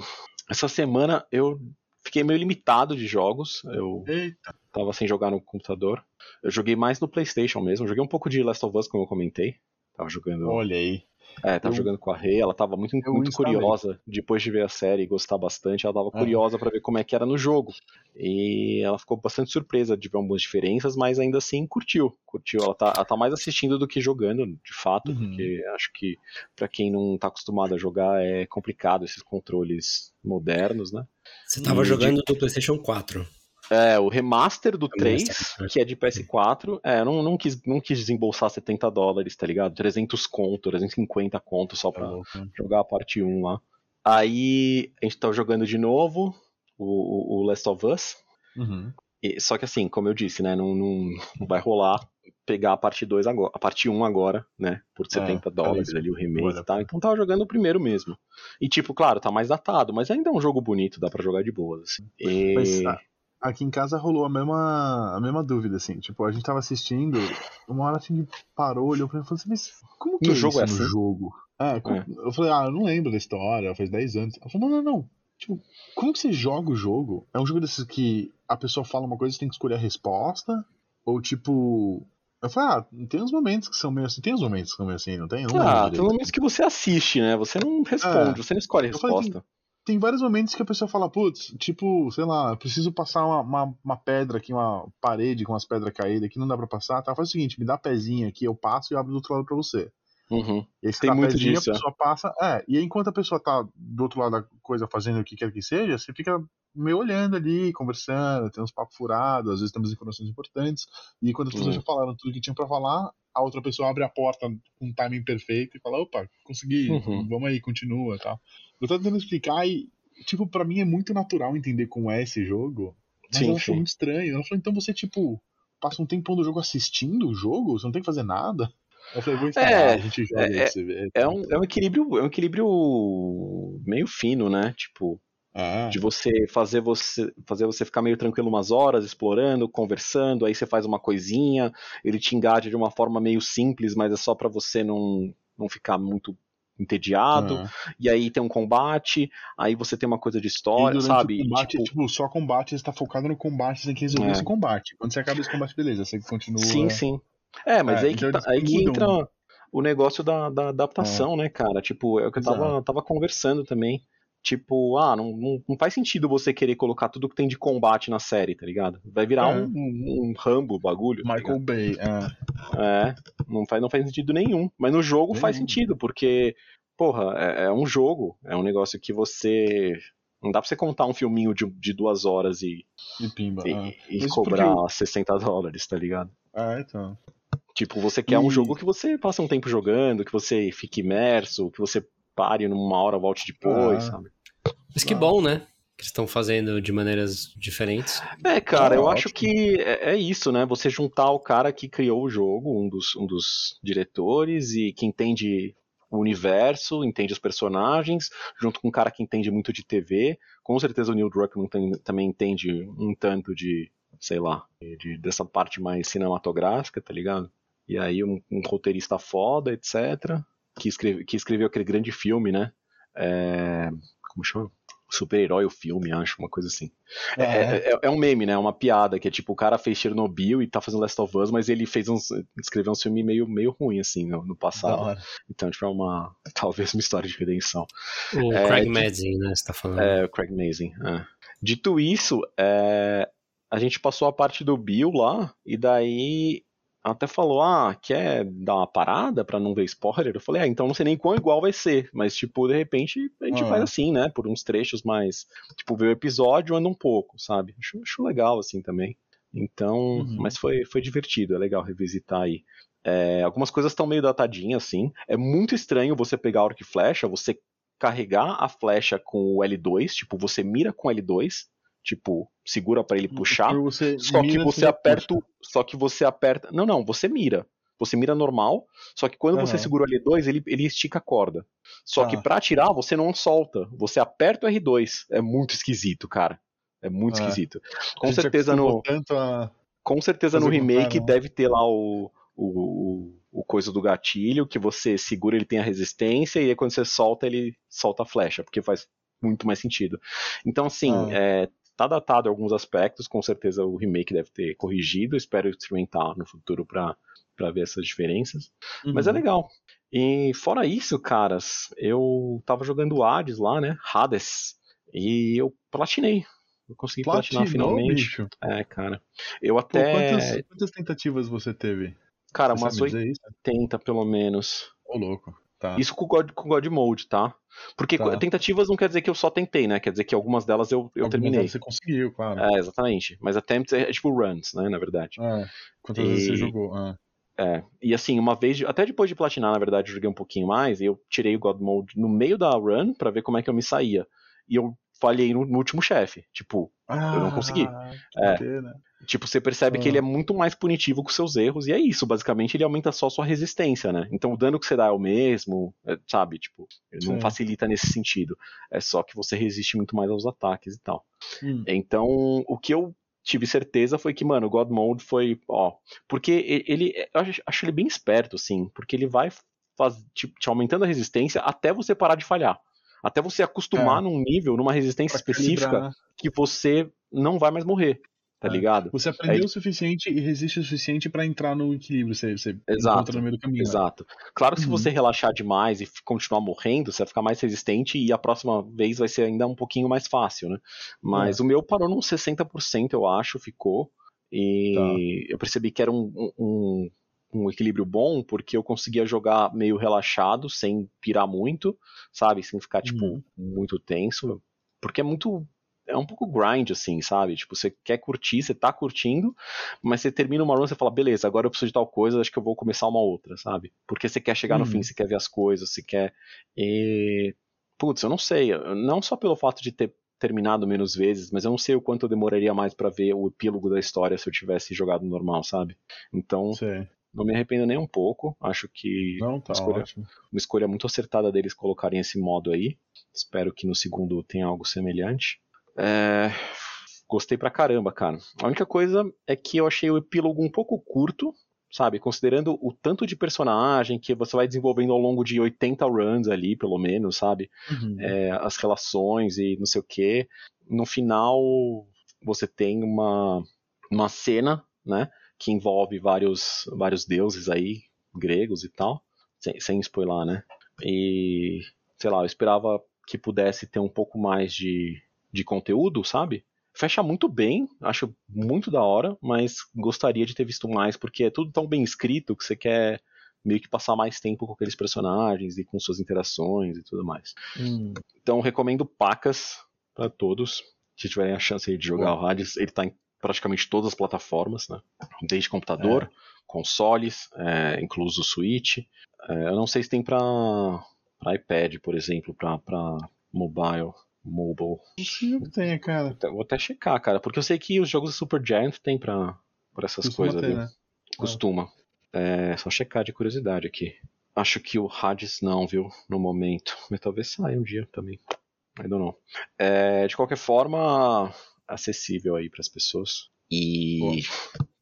Essa semana eu fiquei meio limitado de jogos. Eu Eita, tava sem jogar no computador. Eu joguei mais no PlayStation mesmo. Joguei um pouco de Last of Us, como eu comentei. Tava jogando. olha aí. É, tava eu- jogando com a Rei, ela tava muito, muito instalei. curiosa, depois de ver a série e gostar bastante, ela tava Ah. curiosa pra ver como é que era no jogo. E ela ficou bastante surpresa de ver algumas diferenças, mas ainda assim curtiu. Curtiu, ela tá, ela tá mais assistindo do que jogando, de fato, Uhum. porque acho que pra quem não tá acostumado a jogar é complicado esses controles modernos, né? Você tava E jogando do PlayStation 4. É, o remaster do Remaster, 3, né? que é de PS4, é, eu não, não, quis, não quis desembolsar 70 dólares, tá ligado? 300 conto, 350 conto só Tá pra né? jogar a parte 1 lá. Aí a gente tá jogando de novo o, o- Last of Us. Uhum. E- só que assim, como eu disse, né, não, não, não vai rolar pegar a parte 2 agora, a parte 1 agora, né, por 70 dólares isso. ali o remake Olha. e tal. Então tava jogando o primeiro mesmo. E tipo, claro, tá mais datado, mas ainda é um jogo bonito, dá pra jogar de boas, assim. E... Mas, ah, aqui em casa rolou a mesma, a mesma dúvida, assim. Tipo, a gente tava assistindo, uma hora a gente parou, olhou pra mim e falou assim, mas como que No é jogo é no assim? jogo? É, como- É. eu falei, ah, eu não lembro da história, faz 10 anos. Ela falou, não, não, não. Tipo, como que você joga o jogo? É um jogo desses que a pessoa fala uma coisa e você tem que escolher a resposta? Ou tipo. Eu falei, ah, tem uns momentos que são meio assim. Tem uns momentos que são meio assim, não tem? Não Ah, tem momentos que você assiste, né? Você não responde, É. você não escolhe a falei, resposta. Tem vários momentos que a pessoa fala, putz, tipo, sei lá, eu preciso passar uma, uma, uma pedra aqui, uma parede com umas pedras caídas aqui, não dá pra passar. Tá, faz o seguinte, me dá a pezinha aqui, eu passo e abro do outro lado pra você. Uhum. E aí você Tem muito pezinha, disso, a pessoa passa. É, e aí enquanto a pessoa tá do outro lado da coisa fazendo o que quer que seja, você fica meio olhando ali, conversando, tem uns papos furados, às vezes temos informações importantes. E quando as pessoas Hum. já falaram tudo que tinham pra falar, a outra pessoa abre a porta com um timing perfeito e fala, opa, consegui, Uhum. vamos aí, continua e tal. Eu tô tentando explicar e, tipo, pra mim é muito natural entender como é esse jogo, mas Sim, ela achou sim. muito estranho. Ela falou, então você, tipo, passa um tempão do jogo assistindo o jogo? Você não tem que fazer nada? Eu falei, vou instalar, É, a gente joga aí é- ver. É um, é um equilíbrio, é um equilíbrio meio fino, né? Tipo, Ah, de você fazer você fazer você ficar meio tranquilo umas horas, explorando, conversando, aí você faz uma coisinha, ele te engaja de uma forma meio simples, mas é só pra você não, não ficar muito entediado. ah. E aí tem um combate, aí você tem uma coisa de história, sabe? O combate, Tipo, tipo, só combate, você tá focado no combate, você tem que resolver É. esse combate. Quando você acaba esse combate, beleza, você continua. Sim, sim. É, mas É, aí, que, então tá- aí que entra o negócio da, da adaptação, né, cara? Tipo, é o que eu tava, tava conversando também. Tipo, ah, não, não, não faz sentido você querer colocar tudo que tem de combate na série, tá ligado? Vai virar É. um, um, um Rambo bagulho. tá Michael Bay. ah. ligado? É, não faz, não faz sentido nenhum. Mas no jogo faz sentido, porque, porra, é, é um jogo, é um negócio que você. Não dá pra você contar um filminho de, de duas horas e, E pimba. e, ah. e cobrar porque 60 dólares, tá ligado? Ah, então. Tipo, você quer um E- jogo que você passe um tempo jogando, que você fique imerso, que você pare numa hora, volte depois, Ah. sabe? Mas que bom, né? que estão fazendo de maneiras diferentes. É, cara, Ah, eu ótimo. acho que é, é isso, né? Você juntar o cara que criou o jogo, um dos, um dos diretores, e que entende o universo, entende os personagens, junto com um cara que entende muito de TV. Com certeza o Neil Druckmann tem- também entende um tanto de, sei lá, de, dessa parte mais cinematográfica, tá ligado? E aí um, um roteirista foda, etc. Que, escreve, que escreveu aquele grande filme, né? É, como chama? Super-herói o filme, acho, uma coisa assim. É, é- é um meme, né? Uma piada, que é tipo, o cara fez Chernobyl e tá fazendo Last of Us, mas ele fez uns. escreveu um filme meio, meio ruim, assim, no, no passado. Então, tipo, é uma. Talvez uma história de redenção. O É, Craig Mazin, né? Você tá falando. É, o Craig Mazin. é. Dito isso, é, a gente passou a parte do Bill lá, e daí até falou, ah, quer dar uma parada pra não ver spoiler? Eu falei, ah, então não sei nem quão igual vai ser, mas tipo, de repente a gente Ah. faz assim, né, por uns trechos mais, tipo, ver o episódio anda um pouco, sabe? Acho, acho legal assim também. Então, Uhum. mas foi, foi divertido, é legal revisitar aí. É, algumas coisas estão meio datadinhas, assim. É muito estranho você pegar o arco e flecha, você carregar a flecha com o L2, tipo, você mira com o L2, tipo, segura pra ele puxar, você só que você já aperta, puxa. o- só que você aperta, não, não, você mira. Você mira normal, só que quando você Aham. segura o L2, ele, ele estica a corda. Só que Ah. pra atirar, você não solta. Você aperta o R2. É muito esquisito, cara. É muito É. esquisito. Com certeza no, Tanto a... com certeza no remake contrário, né? deve ter lá o, o, o, o coisa do gatilho, que você segura, ele tem a resistência, e aí quando você solta, ele solta a flecha, porque faz muito mais sentido. Então, assim, Ah. é, tá datado em alguns aspectos, com certeza o remake deve ter corrigido, espero experimentar no futuro pra, pra ver essas diferenças. Mas é Uhum. legal. E fora isso, caras, eu tava jogando Hades lá, né? Hades. E eu platinei. Eu consegui platinar Platinou, finalmente. bicho? É, cara. Eu Pô, até. quantas, quantas tentativas você teve? Cara, Você umas sabe dizer isso? 80 pelo menos. Ô, louco. Tá. Isso com o God, com God Mode, tá? Porque Tá. tentativas não quer dizer que eu só tentei, né? Quer dizer que algumas delas eu, eu Algumas terminei. delas Você conseguiu, claro. É, exatamente. Mas attempts é, é tipo runs, né? Na verdade. Ah, quantas vezes você E- jogou? Ah. É. E assim, uma vez, de- até depois de platinar, na verdade, eu joguei um pouquinho mais, e eu tirei o God Mode no meio da run pra ver como é que eu me saía. E eu falhei no, no último chefe. Tipo, Ah, não consegui. que É. pena. Tipo, você percebe que Ah. ele é muito mais punitivo com seus erros, e é isso, basicamente, ele aumenta só sua resistência, né? Então o dano que você dá é o mesmo, é, sabe? Tipo, ele não facilita nesse sentido. É só que você resiste muito mais aos ataques e tal. Hum. Então, o que eu tive certeza foi que, mano, o God Mode foi, ó. Porque ele, eu acho, acho ele bem esperto, assim, porque ele vai faz, tipo, te aumentando a resistência até você parar de falhar. Até você acostumar É. num nível, numa resistência Pra específica, equilibrar. que você não vai mais morrer, tá É. ligado? Você aprendeu o suficiente e resiste o suficiente pra entrar no equilíbrio. Você, você Exato, encontra no meio do caminho. né? Exato. Claro que se Uhum. você relaxar demais e continuar morrendo, você vai ficar mais resistente e a próxima vez vai ser ainda um pouquinho mais fácil, né? Mas É. o meu parou num 60%, eu acho, ficou. E Tá. eu percebi que era um, um, um equilíbrio bom, porque eu conseguia jogar meio relaxado, sem pirar muito, sabe? Sem ficar, tipo, Uhum. muito tenso. Porque é muito. É um pouco grind, assim, sabe? Tipo, você quer curtir, você tá curtindo, mas você termina uma run, você fala, beleza, agora eu preciso de tal coisa, acho que eu vou começar uma outra, sabe? Porque você quer chegar no Uhum. fim, você quer ver as coisas, você quer. E... Putz, eu não sei. Não só pelo fato de ter terminado menos vezes, mas eu não sei o quanto eu demoraria mais pra ver o epílogo da história se eu tivesse jogado normal, sabe? Então, Sei. não me arrependo nem um pouco. Acho que Não, tá escolha- ótimo. uma escolha muito acertada deles colocarem esse modo aí. Espero que no segundo tenha algo semelhante. É, Gostei pra caramba, cara. A única coisa é que eu achei o epílogo um pouco curto, sabe? Considerando o tanto de personagem que você vai desenvolvendo ao longo de 80 runs ali, pelo menos, sabe? Uhum. É, as relações e não sei o que. No final, você tem uma, uma cena, né? Que envolve vários, vários deuses aí, gregos e tal. Sem, sem spoiler, né? E, sei lá, eu esperava que pudesse ter um pouco mais de, de conteúdo, sabe? Fecha muito bem, acho muito da hora, mas gostaria de ter visto mais, porque é tudo tão bem escrito que você quer meio que passar mais tempo com aqueles personagens e com suas interações e tudo mais. Hum. Então recomendo Pacas para todos. Se tiverem a chance de jogar Boa. o Hades, ele tá em praticamente todas as plataformas, né? Desde computador, consoles, é, incluso o Switch. É, eu não sei se tem para iPad, por exemplo, para mobile. Mobile. Que tenha, cara. Vou até checar, cara, porque eu sei que os jogos do Super Giant tem pra, pra essas Costuma coisas ter, ali. né? Costuma. É só checar de curiosidade aqui. Acho que o Hades não, viu? No momento. Mas talvez saia um dia também. I don't know. É, de qualquer forma, acessível aí pras pessoas. E. Boa.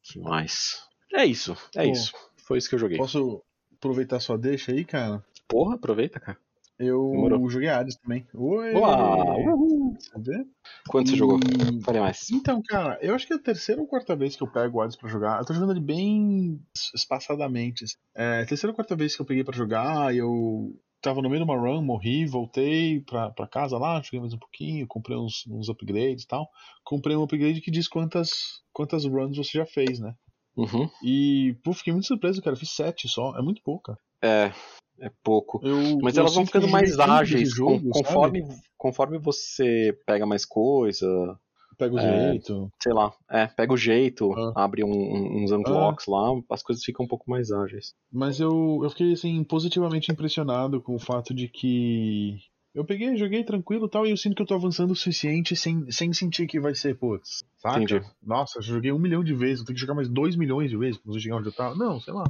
que mais? É isso. É Bom. isso. Foi isso que eu joguei. Posso aproveitar sua deixa aí, cara? Porra, aproveita, cara. Eu Demorou. joguei Hades também. Oi! Uau! Quanto você E- jogou? Fale mais. Então, cara, eu acho que é a terceira ou quarta vez que eu pego o Hades pra jogar. Eu tô jogando ele bem espaçadamente. assim. É a terceira ou quarta vez que eu peguei pra jogar, eu tava no meio de uma run, morri, voltei pra, pra casa lá, joguei mais um pouquinho, comprei uns, uns upgrades e tal. Comprei um upgrade que diz quantas, quantas runs você já fez, né? Uhum. E, pô, fiquei muito surpreso, cara. Eu fiz sete só, é muito pouco. cara. É, é pouco. Eu, Mas elas vão ficando mais ágeis jogo, sabe? conforme, conforme você pega mais coisa, Pega o É. jeito. sei lá, é, pega o jeito, Ah. abre um- um- uns unlocks lá, as coisas ficam um pouco mais ágeis. Mas eu, eu fiquei assim, positivamente impressionado com o fato de que eu peguei, joguei tranquilo e tal, e eu sinto que eu tô avançando o suficiente sem, sem sentir que vai ser, putz, saca? Entendi. Nossa, eu joguei um milhão de vezes, eu tenho que jogar mais dois milhões de vezes pra conseguir chegar onde eu tava. Não, sei lá.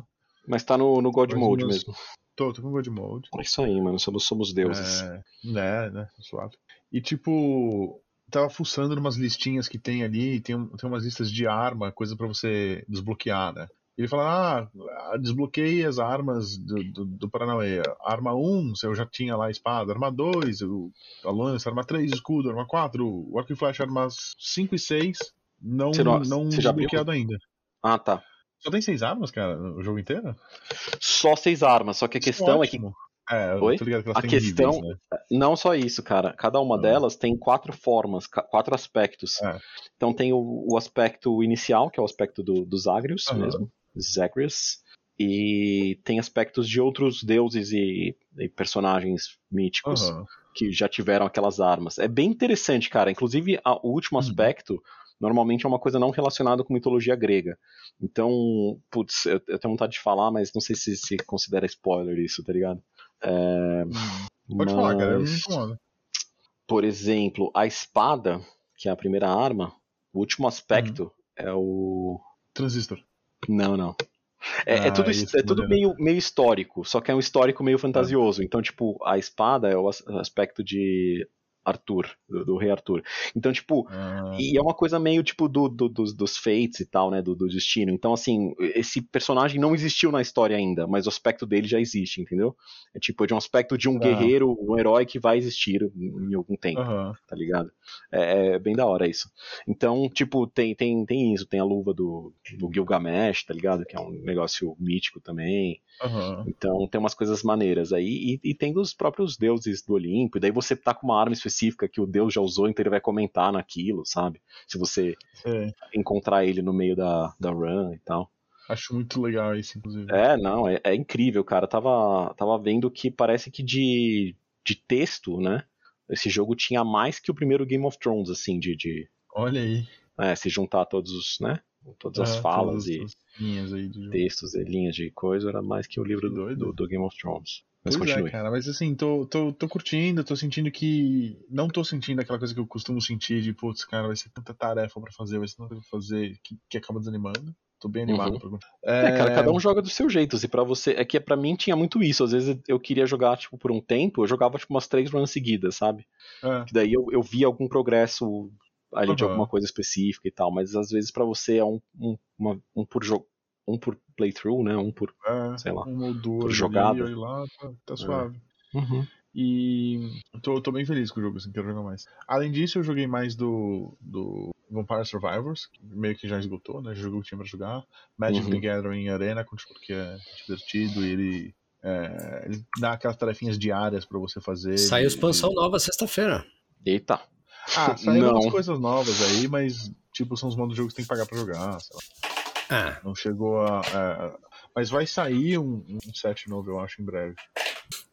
Mas tá no, no God Mode mesmo. Tô, tô com God Mode. É isso aí, mano, somos, somos deuses. É, né, né, suave. E tipo, tava fuçando numas listinhas que tem ali, tem, tem umas listas de arma, coisa pra você desbloquear, né? Ele fala, ah, desbloqueei as armas do, do, do Paranauê. Arma 1, eu já tinha lá a espada. Arma 2, o- a lança. Arma 3, escudo. Arma 4, o arco e flecha. Armas 5 e 6, não, Você não- não já abriu? desbloqueado ainda. Ah, tá. Só tem 6 armas, cara, no jogo inteiro? Só seis armas, só que a questão é que. É, Oi? que A questão- níveis, né? Não só isso, cara. Cada uma Ah. delas tem quatro formas, quatro aspectos. É. Então tem o, o aspecto inicial, que é o aspecto do, dos Agrios Aham. mesmo. Zagreus. E tem aspectos de outros deuses e, e personagens míticos Aham. que já tiveram aquelas armas. É bem interessante, cara. Inclusive, a- o último Uhum. Normalmente é uma coisa não relacionada com mitologia grega. Então, putz, eu, eu tenho vontade de falar, mas não sei se se considera spoiler isso, tá ligado? É, Pode falar, eu não me mas- incomoda. por exemplo, a espada, que é a primeira arma, o último aspecto Uhum. é o. Transistor. Não, não. É, é Ah, tudo, isso é tudo maneiro. meio, meio histórico, só que é um histórico meio fantasioso. Então, tipo, a espada é o as- aspecto de Arthur, do, do rei Arthur. Então, tipo, Ah, e é uma coisa meio tipo do, do- dos, dos fates e tal, né? Do, do destino. Então, assim, esse personagem não existiu na história ainda, mas o aspecto dele já existe, entendeu? É tipo de um aspecto de um Tá. guerreiro, um herói que vai existir em algum tempo Aham. tá ligado? É, é bem da hora isso. Então, tipo, tem, tem, tem isso, tem a luva do, do Gilgamesh, tá ligado? Que é um negócio mítico também. Aham. Então, tem umas coisas maneiras aí. E, e tem dos próprios deuses do Olimpo. E daí você tá com uma arma específica que o deus já usou, então ele vai comentar naquilo, sabe? Se você É, encontrar ele no meio da, da run e tal. acho muito legal isso, inclusive. É, não, é, é incrível, cara. Tava, tava vendo que parece que de, de texto, né? Esse jogo tinha mais que o primeiro Game of Thrones, assim, de, de Olha aí. é, se juntar todos os, né? Todas as É, falas e as linhas aí textos e linhas de coisa, era mais que o livro do, do, do Game of Thrones. Mas Pois continue. é, cara, mas assim, tô, tô, tô curtindo, tô sentindo que. Não tô sentindo aquela coisa que eu costumo sentir de, putz, cara, vai ser tanta tarefa pra fazer, vai ser tanta coisa pra fazer, que, que acaba desanimando. Tô bem animado Uhum. pra É, cara, cada um joga do seu jeito. E para você, é que para mim tinha muito isso. Às vezes eu queria jogar tipo por um tempo, eu jogava tipo umas três runs seguidas, sabe? É, Que daí eu, eu via algum progresso ali de Aham. alguma coisa específica e tal. Mas às vezes para você é um, um, uma- um por jogo, um por playthrough, né? Um por é, sei lá, uma ou duas ali, jogada. olha lá, tá, tá suave. Uhum. E tô, tô bem feliz com o jogo, assim, quero jogar mais. Além disso, eu joguei mais do, do Vampire Survivors, que meio que já esgotou, né? Já joguei o que tinha pra jogar. Magic Uhum. the Gathering Arena, porque é divertido e ele, é, ele dá aquelas tarefinhas diárias pra você fazer. Saiu de- expansão nova sexta-feira. Eita. Ah, saíram umas coisas novas aí, mas tipo, são os modos de jogo que tem que pagar pra jogar, sei lá. Ah, Não chegou a. é, mas vai sair um, um set novo, eu acho, em breve.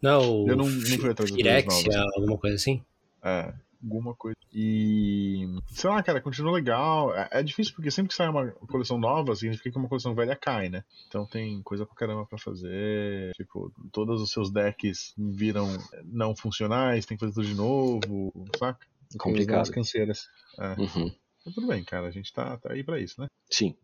não, Eu não, não fui atrás Direxia, novas. alguma coisa assim? É. alguma coisa. E. Sei lá, cara, continua legal. É, é difícil porque sempre que sai uma coleção nova, significa que uma coleção velha cai, né? Então tem coisa pra caramba pra fazer. Tipo, todos os seus decks viram não funcionais, tem que fazer tudo de novo, saca? Complicado. As canseiras. É. Uhum. Mas tudo bem, cara, a gente tá, tá aí pra isso, né? Sim.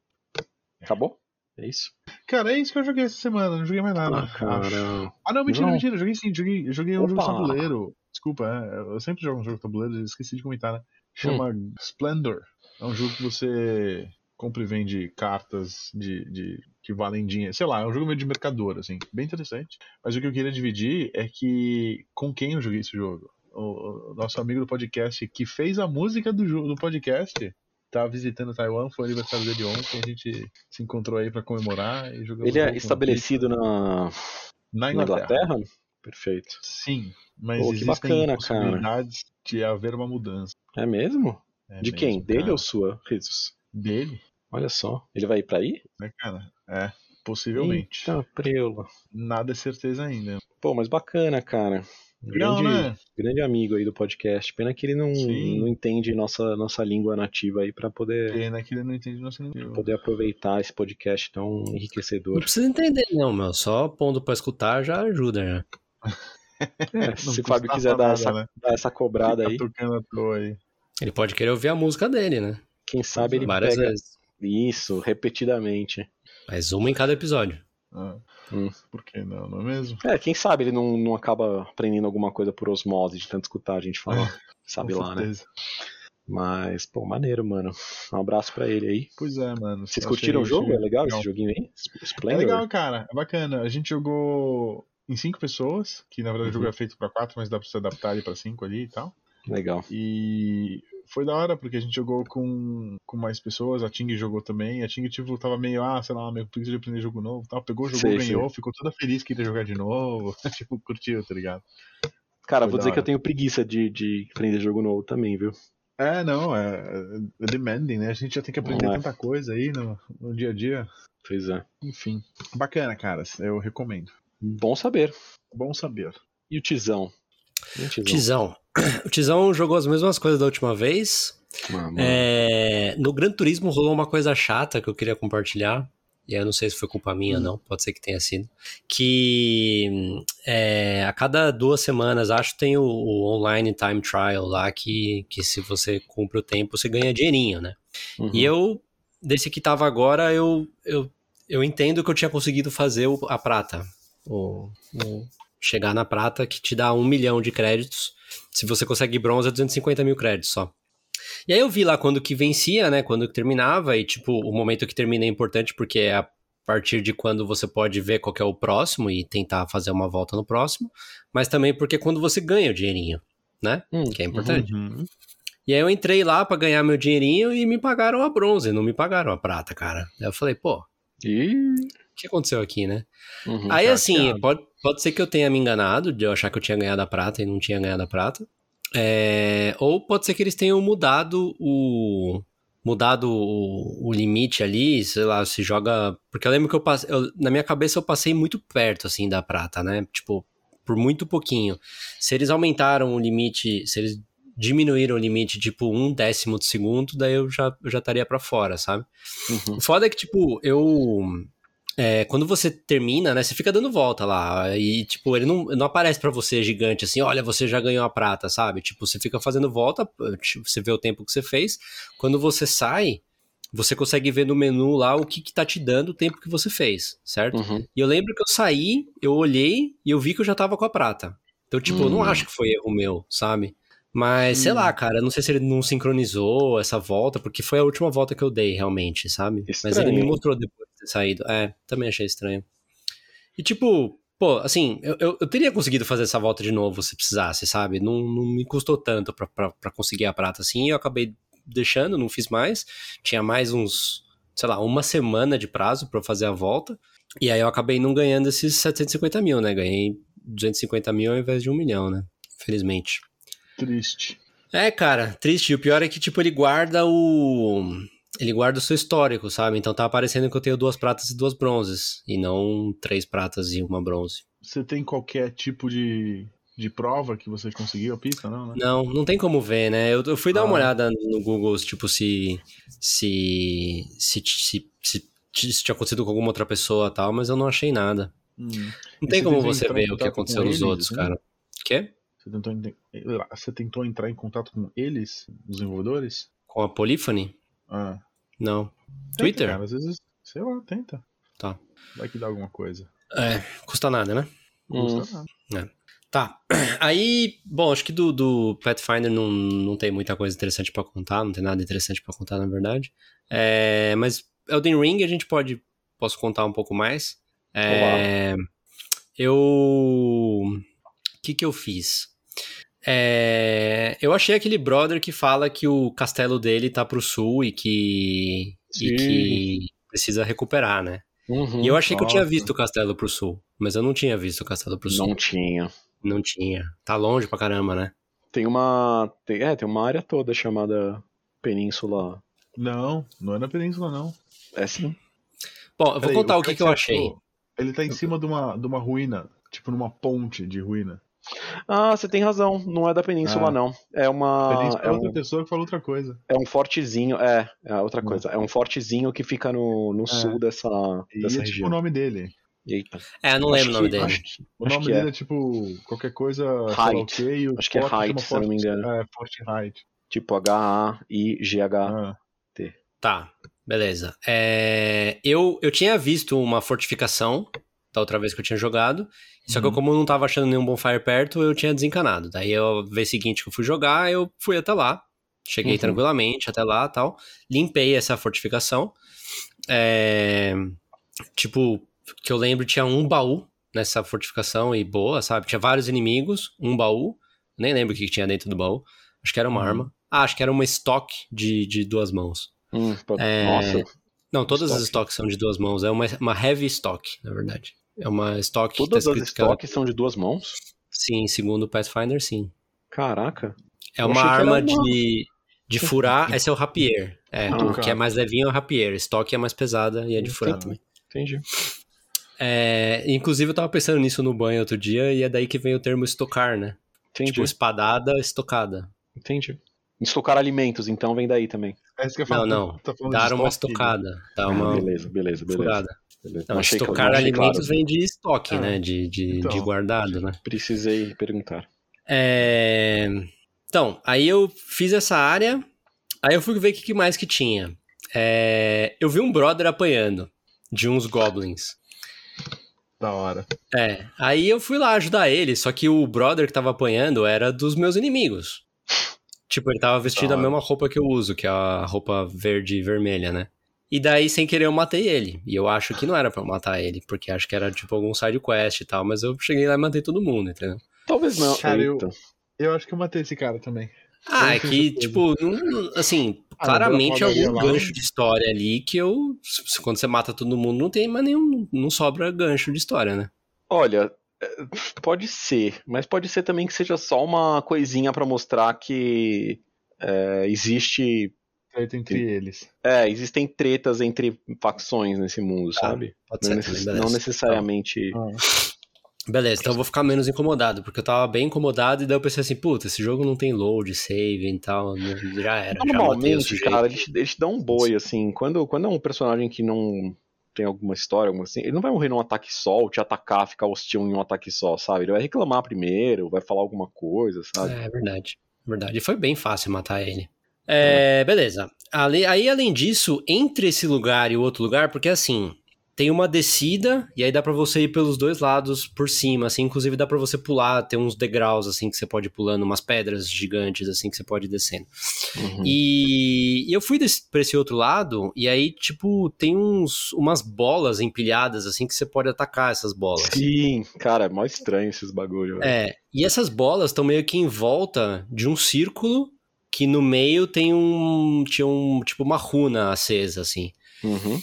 Acabou? É isso? Cara, é isso que eu joguei essa semana, não joguei mais nada. Ah, cara. Ah, não, mentira, Não. mentira. Joguei sim, joguei, joguei um jogo de Opa. tabuleiro. Desculpa, é, eu sempre jogo um jogo de tabuleiro, esqueci de comentar, né? Chama Hum. Splendor. É um jogo que você compra e vende cartas de, de que valem dinheiro. Sei lá, é um jogo meio de mercador, assim, bem interessante. Mas o que eu queria dividir é que com quem eu joguei esse jogo? O, o nosso amigo do podcast que fez a música do do podcast. Tá visitando Taiwan, foi aniversário dele ontem, a gente se encontrou aí pra comemorar e jogamos Ele é estabelecido na, na na Inglaterra. Inglaterra? Perfeito. Sim, mas Pô, que bacana, possibilidades de haver uma mudança. É mesmo? É De mesmo, quem? Dele cara. ou sua, Jesus? Dele, Olha só. Ele vai ir pra aí? né, cara? É, possivelmente. Eita, preula. Nada é certeza ainda. Pô, mas bacana, cara. Grande, né? grande amigo aí do podcast. Pena que ele não, Sim. não entende nossa, nossa língua nativa aí pra poder, Pena que ele não entende nosso nível. poder aproveitar esse podcast tão Não enriquecedor. precisa entender, não, meu. Só pondo pra escutar já ajuda, né? É, Não se o Fábio quiser dar, nada, essa, né? dar essa cobrada aí, tocando à toa aí. Ele pode querer ouvir a música dele, né? quem sabe ele Várias pega vezes. isso repetidamente. Mas uma em cada episódio. Ah, Hum. Por que não, não é mesmo? É, quem sabe ele não, não acaba aprendendo alguma coisa por osmose de tanto escutar a gente falar. Sabe Com lá, né? certeza. Mas, pô, maneiro, mano. Um abraço pra ele aí. Pois é, mano. Vocês curtiram o jogo? É legal esse joguinho aí? É Splendor? legal, cara. É bacana. A gente jogou em cinco pessoas, que na verdade o jogo Uhum. é feito pra quatro, mas dá pra se adaptar ali pra cinco ali e tal. Legal. E foi da hora, porque a gente jogou com, com mais pessoas, a Ting jogou também. A Ting, tipo, tava meio, ah, sei lá, meio preguiça de aprender jogo novo e tal. Pegou, jogou, Sei, ganhou, ficou toda feliz que iria jogar de novo. tipo, curtiu, tá ligado? Cara, Foi vou dizer que eu hora. tenho preguiça de, de aprender jogo novo também, viu? É, não, é, é demanding, né? A gente já tem que aprender é. tanta coisa aí no, no dia a dia. Pois é. Enfim, bacana, cara. Eu recomendo. Bom saber. Bom saber. E o Tizão? E o Tizão? Tizão. O Tizão jogou as mesmas coisas da última vez. Ah. É, no Gran Turismo rolou uma coisa chata que eu queria compartilhar. E eu não sei se foi culpa minha ou não, pode ser que tenha sido. Que hum, é, a cada duas semanas, acho, tem o, o online time trial lá, que, que se você cumpre o tempo, você ganha dinheirinho, né? Uhum. E eu, desse que tava agora, eu, eu, eu entendo que eu tinha conseguido fazer o- a prata. O, o- chegar na prata, que te dá um milhão de créditos. Se você consegue bronze, é 250 mil créditos só. E aí eu vi lá quando que vencia, né? Quando que terminava, e tipo, o momento que termina é importante porque é a partir de quando você pode ver qual que é o próximo e tentar fazer uma volta no próximo, mas também porque é quando você ganha o dinheirinho, né? Hum, Que é importante. Uhum. E aí eu entrei lá pra ganhar meu dinheirinho e me pagaram a bronze, não me pagaram a prata, cara. Aí eu falei, pô, o Ih, que aconteceu aqui, né? uhum. aí assim, chateado. pode, pode ser que eu tenha me enganado de eu achar que eu tinha ganhado a prata e não tinha ganhado a prata. É, ou pode ser que eles tenham mudado o. Mudado o, o limite ali, sei lá, se joga. Porque eu lembro que eu passei. eu- na minha cabeça eu passei muito perto, assim, da prata, né? Tipo, por muito pouquinho. Se eles aumentaram o limite, se eles diminuíram o limite, tipo, um décimo de segundo, daí eu já, eu já estaria pra fora, sabe? Uhum. O foda é que, tipo, eu. é, quando você termina, né, você fica dando volta lá. E, tipo, ele não, não aparece pra você gigante assim, olha, você já ganhou a prata, sabe? Tipo, você fica fazendo volta, tipo, você vê o tempo que você fez. Quando você sai, você consegue ver no menu lá o que, que tá te dando o tempo que você fez, certo? Uhum. E eu lembro que eu saí, eu olhei e eu vi que eu já tava com a prata. Então, tipo, eu não Hum. acho que foi erro meu, sabe? Mas, sei Hum. lá, cara, eu não sei se ele não sincronizou essa volta, porque foi a última volta que eu dei, realmente, sabe? Mas Estranho, ele me mostrou depois de ter saído. É, também achei estranho. E, tipo, pô, assim, eu, eu, eu teria conseguido fazer essa volta de novo se precisasse, sabe? Não, não me custou tanto pra, pra, pra conseguir a prata assim, e eu acabei deixando, não fiz mais. Tinha mais uns, sei lá, uma semana de prazo pra eu fazer a volta. E aí eu acabei não ganhando esses 750 mil, né? Ganhei 250 mil ao invés de um milhão, né? Infelizmente. Triste. É, cara, triste. E o pior é que, tipo, ele guarda o. Ele guarda o seu histórico, sabe? Então tá aparecendo que eu tenho duas pratas e duas bronzes. E não três pratas e uma bronze. Você tem qualquer tipo de de prova que você conseguiu a pista, não, né? Não, não tem como ver, né? Eu, eu fui dar Ah. uma olhada no Google, tipo, se se, se, se, se, se tinha acontecido com alguma outra pessoa e tal, mas eu não achei nada. Hum. Não E tem como você em ver o que aconteceu com nos eles, outros, né? cara. Quê? Você tentou, você tentou entrar em contato com eles, os desenvolvedores? Com a Polyphony? Ah. Não. Tenta, Twitter? Cara, às vezes, sei lá, tenta. Tá. Vai que dá alguma coisa. É, custa nada, né? Não Hum. custa nada. Tá. Aí, bom, acho que do, do Pathfinder não, não tem muita coisa interessante pra contar, não tem nada interessante pra contar, na verdade. É, mas Elden Ring a gente pode. Posso contar um pouco mais. É, eu. O que que eu fiz? É, eu achei aquele brother que fala que o castelo dele tá pro sul e que. E que precisa recuperar, né? Uhum. E eu achei que eu tinha nossa. visto o castelo pro sul, mas eu não tinha visto o castelo pro sul. Não tinha. Não tinha. Tá longe pra caramba, né? Tem uma. Tem, é, tem uma área toda chamada Península. Não, não é na península, não. É sim. Bom, eu vou Peraí, contar o cara que, que eu achei. Ele tá em cima de uma, de uma ruína, tipo numa ponte de ruína. Ah, você tem razão. Não é da Península, Ah. não. É uma. península é É outra um, pessoa que fala outra coisa. é um fortezinho. É, é outra Hum. coisa. É um fortezinho que fica no, no sul dessa, E dessa é tipo região. o nome dele. Eita. É, eu não lembro o nome que- dele. Acho que, O nome que dele é. é. tipo qualquer coisa, Height. quê, e o Acho que é Height, se eu não me engano. É, Forte Height. Tipo H-A-I-G-H. Ah, Tá, beleza. É, eu, eu tinha visto uma fortificação da outra vez que eu tinha jogado. Só que eu, Uhum. como não tava achando nenhum bonfire perto, eu tinha desencanado. Daí, eu, vez seguinte que eu fui jogar, eu fui até lá. Cheguei Uhum. tranquilamente até lá tal. Limpei essa fortificação. É, tipo, que eu lembro, tinha um baú nessa fortificação e boa, sabe? Tinha vários inimigos, um baú. Nem lembro o que tinha dentro do baú. Acho que era uma Uhum. arma. Ah, acho que era uma estoque de, de duas mãos. Hum, É, Nossa, Não, todas as Estoque. estoques são de duas mãos. É uma, uma heavy stock, na verdade. É uma stock todas que tá as que estoques são de duas mãos? Sim, segundo o Pathfinder, sim. Caraca. É uma que arma de, de furar. Esse é o rapier. É, Ah, o que cara. é mais levinho é o rapier. Stock é mais pesada e é de furar Entendi. também. Entendi. É, inclusive, eu tava pensando nisso no banho outro dia e é daí que vem o termo estocar, né? Entendi. Tipo, espadada, estocada. Entendi. Estocar alimentos, então, vem daí também. é isso que eu Não, falo. não. Tá de Dar uma estoque? estocada. Dar Ah, uma beleza, beleza, beleza. furada. beleza. Não, estocar não alimentos claro. vem de estoque, Ah, né? De, de, então. de guardado, né? Precisei perguntar. É, Então, aí eu fiz essa área, aí eu fui ver o que que mais que tinha. É, Eu vi um brother apanhando de uns goblins. Da hora. É, aí eu fui lá ajudar ele, só que o brother que tava apanhando era dos meus inimigos. Tipo, ele tava vestindo Da a mesma roupa que eu uso, que é a roupa verde e vermelha, né? E daí, sem querer, eu matei ele. E eu acho que não era pra eu matar ele, porque acho que era tipo algum side quest e tal, mas eu cheguei lá e matei todo mundo, entendeu? Talvez não. Cara, eu-. Eu acho que eu matei esse cara também. Ah, é que, tipo, não- assim, Ah, claramente padaria algum lá- gancho de história ali que eu. se- Quando você mata todo mundo, não tem mais nenhum. Não sobra gancho de história, né? Olha, é, pode ser, mas pode ser também que seja só uma coisinha pra mostrar que é, existe. Treta entre eles. É, existem tretas entre facções nesse mundo, Tá, sabe? Pode Não, ser necess- não necessariamente. Ah, Beleza, então eu vou ficar menos incomodado, porque eu tava bem incomodado e daí eu pensei assim, puta, esse jogo não tem load, save e tal, já era. já Normalmente, sujeito. cara, eles, eles te dão um boi, assim. Quando, quando é um personagem que não tem alguma história, alguma assim, ele não vai morrer num ataque só, ou te atacar, ficar hostil em um ataque só, sabe? Ele vai reclamar primeiro, vai falar alguma coisa, sabe? É verdade, verdade. Foi bem fácil matar ele. É, beleza. Ali- aí, além disso, entre esse lugar e o outro lugar, porque assim, tem uma descida, e aí dá pra você ir pelos dois lados por cima, assim, inclusive dá pra você pular, tem uns degraus, assim, que você pode ir pulando, umas pedras gigantes, assim, que você pode ir descendo. Uhum. E, e eu fui desse, pra esse outro lado, e aí, tipo, tem uns, umas bolas empilhadas, assim, que você pode atacar essas bolas. Sim, cara, é mó estranho esses bagulho. velho. É, e essas bolas estão meio que em volta de um círculo que no meio tem um. Tinha um. Tipo uma runa acesa, assim. Uhum.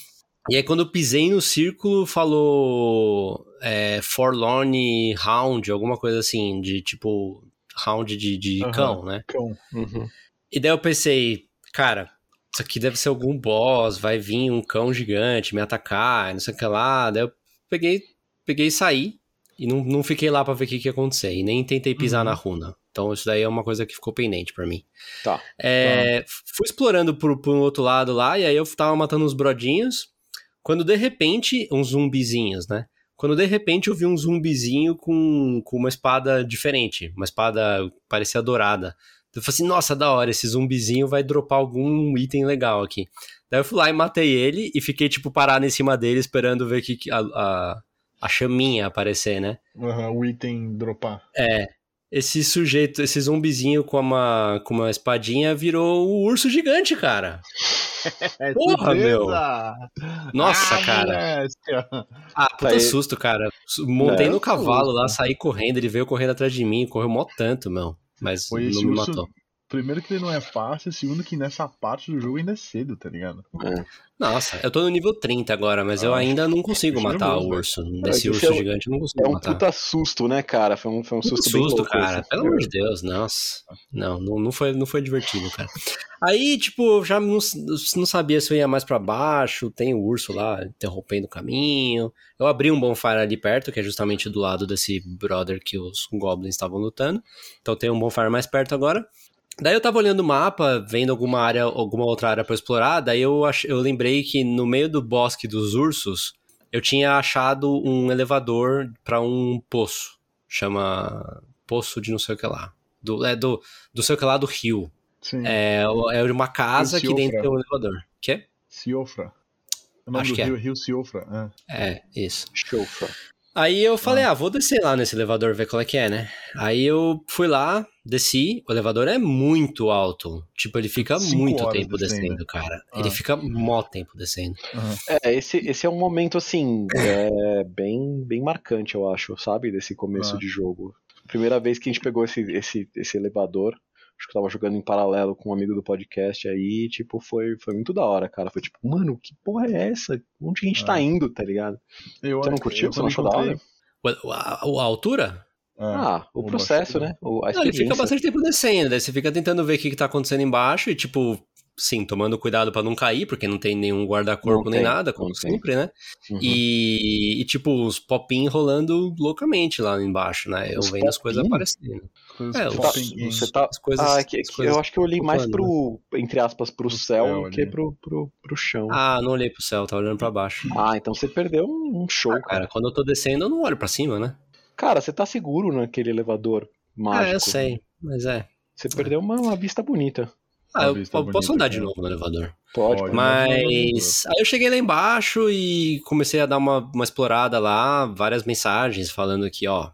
E aí, quando eu pisei no círculo, falou. É, Forlorn Hound, alguma coisa assim, de tipo. Round de, de Aham. cão, né? cão. Uhum. E daí eu pensei, cara, isso aqui deve ser algum boss, vai vir um cão gigante me atacar, não sei o que lá. Daí eu peguei, peguei e saí. e não, não fiquei lá pra ver o que, que ia acontecer. E nem tentei pisar Uhum. na runa. Então isso daí é uma coisa que ficou pendente pra mim. Tá. É, Fui explorando por, por um outro lado lá, e aí eu tava matando uns brodinhos. Quando de repente, uns zumbizinhos, né? Quando de repente eu vi um zumbizinho com, com uma espada diferente, uma espada parecia dourada. Eu falei assim, nossa, da hora, esse zumbizinho vai dropar algum item legal aqui. Daí eu fui lá e matei ele e fiquei, tipo, parado em cima dele esperando ver que, a, a, a chaminha aparecer, né? Aham, o item dropar. É. Esse sujeito, esse zumbizinho com uma, com uma espadinha virou o urso gigante, cara. É Porra, meu. Nossa, Ah, cara. moléstia! Ah, puta Aí- susto, cara. Montei É, no cavalo susto. lá, saí correndo, ele veio correndo atrás de mim, correu mó tanto, meu. Mas Foi não me urso- matou. Primeiro que ele não é fácil, segundo que nessa parte do jogo ainda é cedo, tá ligado? Nossa, eu tô no nível 30 agora, mas eu Ah, ainda não consigo acho matar o urso. Desse que urso é gigante eu não consigo É um matar. puta susto, né, cara? Foi um, foi um susto, bem susto, louco. cara. esse. Pelo amor de Deus, nossa. Não, não, não, foi, não foi divertido, cara. Aí, tipo, eu já não, não sabia se eu ia mais pra baixo. Tem o urso lá interrompendo o caminho. Eu abri um bonfire ali perto, que é justamente do lado desse brother que os goblins estavam lutando. Então tem um bonfire mais perto agora. Daí eu tava olhando o mapa, vendo alguma área, alguma outra área pra explorar. Daí eu, ach, eu lembrei que no meio do bosque dos ursos, eu tinha achado um elevador pra um poço. Chama Poço de não sei o que lá. Do, é do, do sei o que lá do rio. Sim. É, é uma casa que Siofra. dentro tem um elevador. Quê? Siofra. O nome Acho do que é. rio é Rio Siofra. É. É, isso. Chofa. Aí eu falei, ah, vou descer lá nesse elevador, ver qual é que é, né? Aí eu fui lá, desci, o elevador é muito alto. Tipo, ele fica Cinco muito tempo descendo, descendo. cara. Ah. Ele fica mó tempo descendo. É, esse, esse é um momento, assim, é, bem, bem marcante, eu acho, sabe? Desse começo Ah. de jogo. Primeira vez que a gente pegou esse, esse, esse elevador, acho que eu tava jogando em paralelo com um amigo do podcast aí, tipo, foi, foi muito da hora, cara. Foi tipo, mano, que porra é essa? Onde a gente tá Ah. indo, tá ligado? Eu, Você não curtiu? eu Você não achou da hora? O- A, a altura? É, Ah, o processo, né? O, a Não, ele fica bastante tempo descendo, daí você fica tentando ver o que, que tá acontecendo embaixo e, tipo, sim, tomando cuidado pra não cair, porque não tem nenhum guarda-corpo nem nada, como sempre, né? Uhum. E, e, tipo, os popinhos rolando loucamente lá embaixo, né? Eu Os vendo as coisas aparecendo. É, os-. Você tá. As coisas, Ah, que, as que coisas eu acho que eu olhei mais pro, entre aspas, pro, céu do que ali. pro, pro, pro chão. Ah, não olhei pro céu, tava olhando pra baixo. Ah, então você perdeu um um show, Ah, cara. cara, quando eu tô descendo, eu não olho pra cima, né? Cara, você tá seguro naquele elevador mágico. Ah, eu sei, mas é. Você perdeu uma, uma vista bonita. Ah, eu, posso bonita, andar de novo no elevador. Pode, Pode. pode. Mas aí eu cheguei lá embaixo e comecei a dar uma, uma explorada lá, várias mensagens falando que, ó,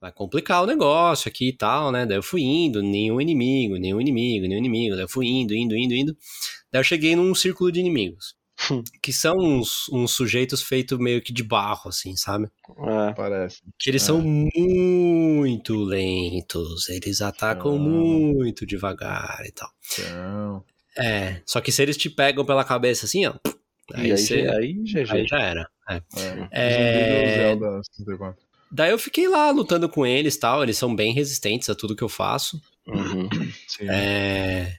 vai complicar o negócio aqui e tal, né? Daí eu fui indo, nenhum inimigo, nenhum inimigo, nenhum inimigo. Daí eu fui indo, indo, indo, indo. Daí eu cheguei num círculo de inimigos. que são uns, uns sujeitos feitos meio que de barro, assim, sabe? É. Parece. Que eles É. são muito lentos, eles atacam Ah. muito devagar e tal. Então, É, só que se eles te pegam pela cabeça assim, ó, aí, aí, você, aí, GG. aí já era. é. é. É. Zumbi do Zelda 64. Daí eu fiquei lá lutando com eles tal, eles são bem resistentes a tudo que eu faço. Uhum. Sim. É,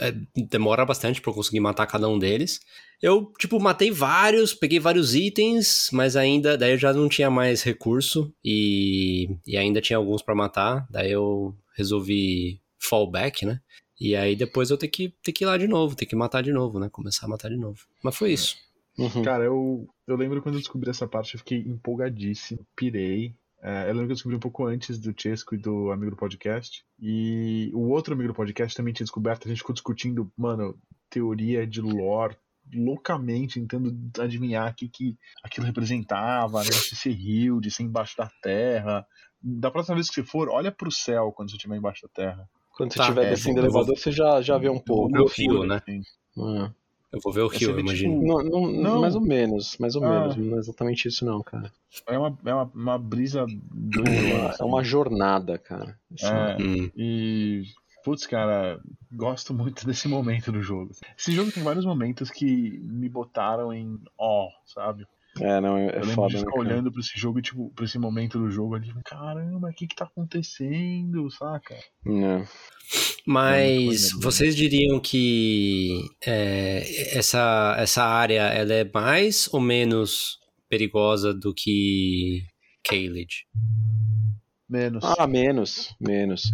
é, demora bastante pra eu conseguir matar cada um deles. Eu, tipo, matei vários, peguei vários itens, mas ainda, daí eu já não tinha mais recurso e, e ainda tinha alguns pra matar. Daí eu resolvi fallback, né? E aí depois eu ter que, ter que ir lá de novo, ter que matar de novo, né? Começar a matar de novo. Mas foi isso. Uhum. Cara, eu, eu lembro quando eu descobri essa parte, eu fiquei empolgadíssimo, pirei. É, eu lembro que eu descobri um pouco antes do Chesco e do amigo do podcast. E o outro amigo do podcast também tinha descoberto, a gente ficou discutindo, mano, teoria de lore loucamente, tentando adivinhar o que, que aquilo representava, né? De ser rio, de ser embaixo da terra. Da próxima vez que você for, olha pro céu quando você estiver embaixo da terra. Quando você Tá, estiver é, descendo o elevador, você já, já vê um pouco. Meu fio, né? Assim. É. Eu vou ver o rio, você vê, imagino. tipo, Não, não, Não. Mais ou menos, mais ou Ah. menos. Não é exatamente isso, não, cara. É uma, é uma, uma brisa É doida. uma, assim. é uma jornada, cara. Assim, É. Hum. E, putz, cara, gosto muito desse momento do jogo. Esse jogo tem vários momentos que me botaram em ó, sabe? É, não, é, é Eu foda, de né, ficar cara? olhando pra esse jogo, tipo, pra esse momento do jogo ali, caramba, o que que tá acontecendo, saca? É. Mas Não, não vocês diriam que é, essa, essa área ela é mais ou menos perigosa do que Caelid? Menos. Ah, menos, menos.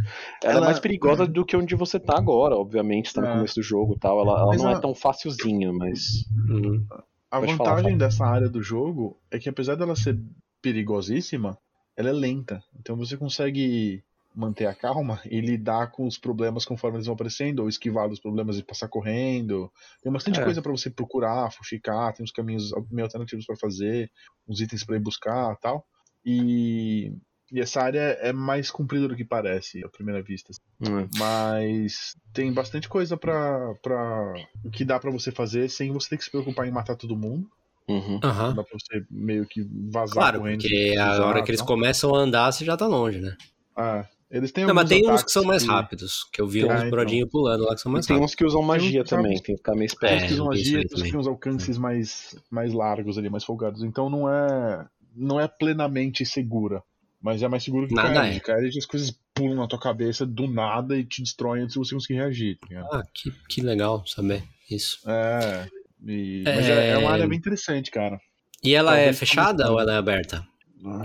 Ela, Ela- é mais perigosa do que onde você tá agora, obviamente, tá no É. começo do jogo e tal. Ela, ela não a- é tão facilzinha, mas. Uhum. A Pode vantagem falar, fala. dessa área do jogo é que apesar dela ser perigosíssima, ela é lenta. Então você consegue manter a calma e lidar com os problemas conforme eles vão aparecendo, ou esquivar dos problemas e passar correndo. Tem bastante É. coisa pra você procurar, fuxicar, tem uns caminhos meio alternativos pra fazer, uns itens pra ir buscar tal. E, e essa área é mais comprida do que parece à primeira vista. hum, Mas tem bastante coisa pra, pra que dá pra você fazer sem você ter que se preocupar em matar todo mundo. uhum. Dá pra você meio que vazar Claro, correndo. porque a hora que eles começam a andar, você já tá longe, né? Ah, eles têm Não, mas tem uns que são mais que- rápidos, que eu vi Ah, uns então. brodinhos pulando lá que são E mais tem rápidos. uns que usam magia uns- também, tem que ficar meio Tem esperto. uns que usam magia, tem uns que também. uns alcances mais, mais largos ali, mais folgados. Então não é, não é plenamente segura. Mas é mais seguro que Nada Kaerid. é. Kaerid as coisas pulam na tua cabeça do nada e te destroem antes de você conseguir reagir. tá? Ah, que, que legal saber isso. É. e- Mas É. é... é uma área bem interessante, cara. E ela é Talvez fechada ou ela é aberta?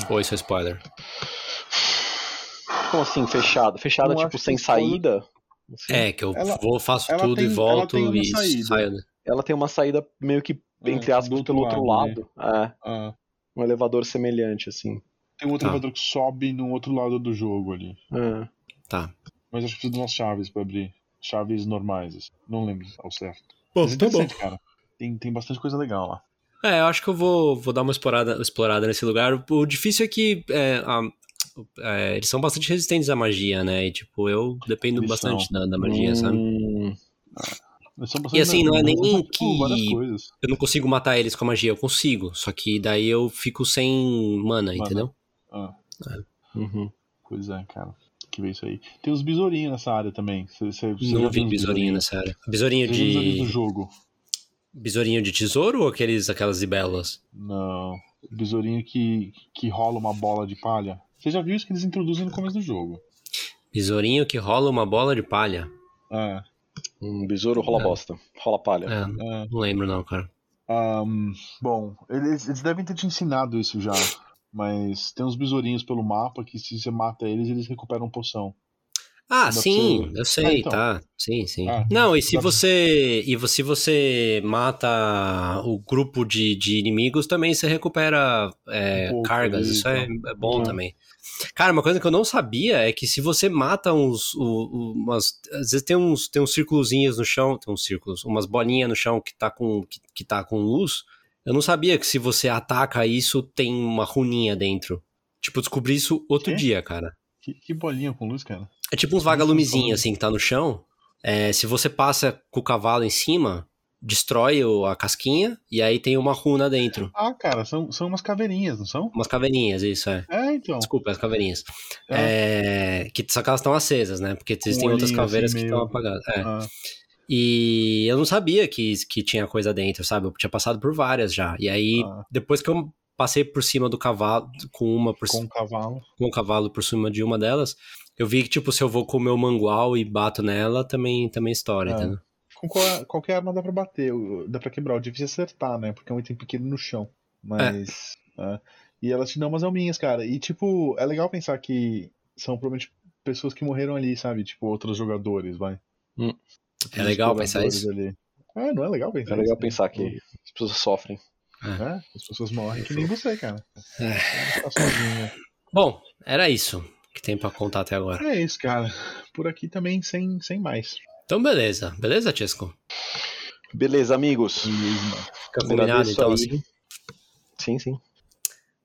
Ou isso é spoiler? Como assim, fechada? Fechada, Eu tipo, sem saída? Assim, É, que eu Ela- vou, faço tudo tem- e volto e saída. saio. né? Ela tem uma saída meio que, É, entre aspas, pelo outro lado, lado. É, Ah, um elevador semelhante, assim. Tem um outro Tá. elevador que sobe no outro lado do jogo ali. É. Tá. Mas acho que precisa de umas chaves pra abrir. Chaves normais. assim. Não lembro ao certo. Bom, Mas é interessante, cara. Tem, tem bastante coisa legal lá. É, eu acho que eu vou, vou dar uma explorada, explorada nesse lugar. O difícil é que é, a- é, eles são bastante resistentes à magia, né? E tipo, eu dependo Eles bastante da, da magia, sabe? Hum, Eles são E assim, não é nem por que-. Eu não consigo matar eles com a magia, eu consigo. Só que daí eu fico sem mana, Mana. entendeu? Ah, uhum. pois é, cara. Que ver isso aí. Tem os besourinhos nessa área também. Cê, cê, cê não vi besourinho nessa área. Besourinho os besourinhos do de. jogo. Besourinho de tesouro ou aqueles, aquelas libélulas? Não. Besourinho que, que rola uma bola de palha. Você já viu isso que eles introduzem no começo do jogo. Besourinho que rola uma bola de palha. É. Um besouro rola É. bosta. Rola palha. É, é. não lembro não, cara. Ahn, bom, eles, eles devem ter te ensinado isso já. Mas tem uns besourinhos pelo mapa que se você mata eles, eles recuperam poção. Ah, Dá sim, você- eu sei, Ah, então. tá. Sim, sim. Ah, não, e se você. E se você mata o grupo de, de inimigos, também você recupera é, Um cargas. Isso é, então. é bom Ah. também. Cara, uma coisa que eu não sabia é que se você mata uns. o- umas, às vezes tem uns, tem uns círculozinhos no chão, tem uns círculos, umas bolinhas no chão que tá com, que, que tá com luz. Eu não sabia que se você ataca isso, tem uma runinha dentro. Tipo, descobri isso outro Quê? dia, cara. Que, que bolinha com luz, cara. É tipo uns vagalumezinhos, assim, que tá no chão. É, se você passa com o cavalo em cima, destrói o- a casquinha e aí tem uma runa dentro. Ah, cara, são, são umas caveirinhas, não são? Umas caveirinhas, isso é. É, então. Desculpa, as caveirinhas. É, que, só que elas estão acesas, né? Porque existem um outras olhinho, caveiras assim, que meio- estão apagadas. É. Ah, E eu não sabia que, que tinha coisa dentro, sabe? Eu tinha passado por várias já. E aí, Ah. depois que eu passei por cima do cavalo, com uma por com um cavalo. com o cavalo por cima de uma delas, eu vi que, tipo, se eu vou com o meu mangual e bato nela, também, também estoura, É. entendeu? Com qual- qualquer arma dá pra bater, o- dá pra quebrar. O difícil é acertar, né? Porque é um item pequeno no chão. Mas. é. E elas te dão umas alminhas, cara. E, tipo, é legal pensar que são provavelmente pessoas que morreram ali, sabe? Tipo, outros jogadores, vai. Hum. É legal pensar isso? Ali. É, não é legal pensar É legal isso, né? pensar que as pessoas sofrem. É, as pessoas morrem que nem você, cara. É. Tá sozinho. Bom, era isso que tem pra contar até agora. É isso, cara. Por aqui também sem, sem mais. Então, beleza. Beleza, Chesco? Beleza, amigos. Fica combinado, então, aí. assim. Sim, sim.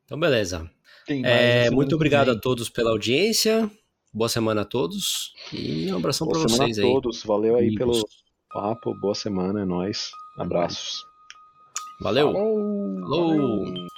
Então, beleza. Tem mais É, semana muito obrigado a todos pela audiência. Boa semana a todos. E um abração Boa pra semana vocês a aí. todos. Valeu aí amigos. pelo papo. Boa semana, é nóis. Abraços. Valeu. Falou! Falou. Valeu.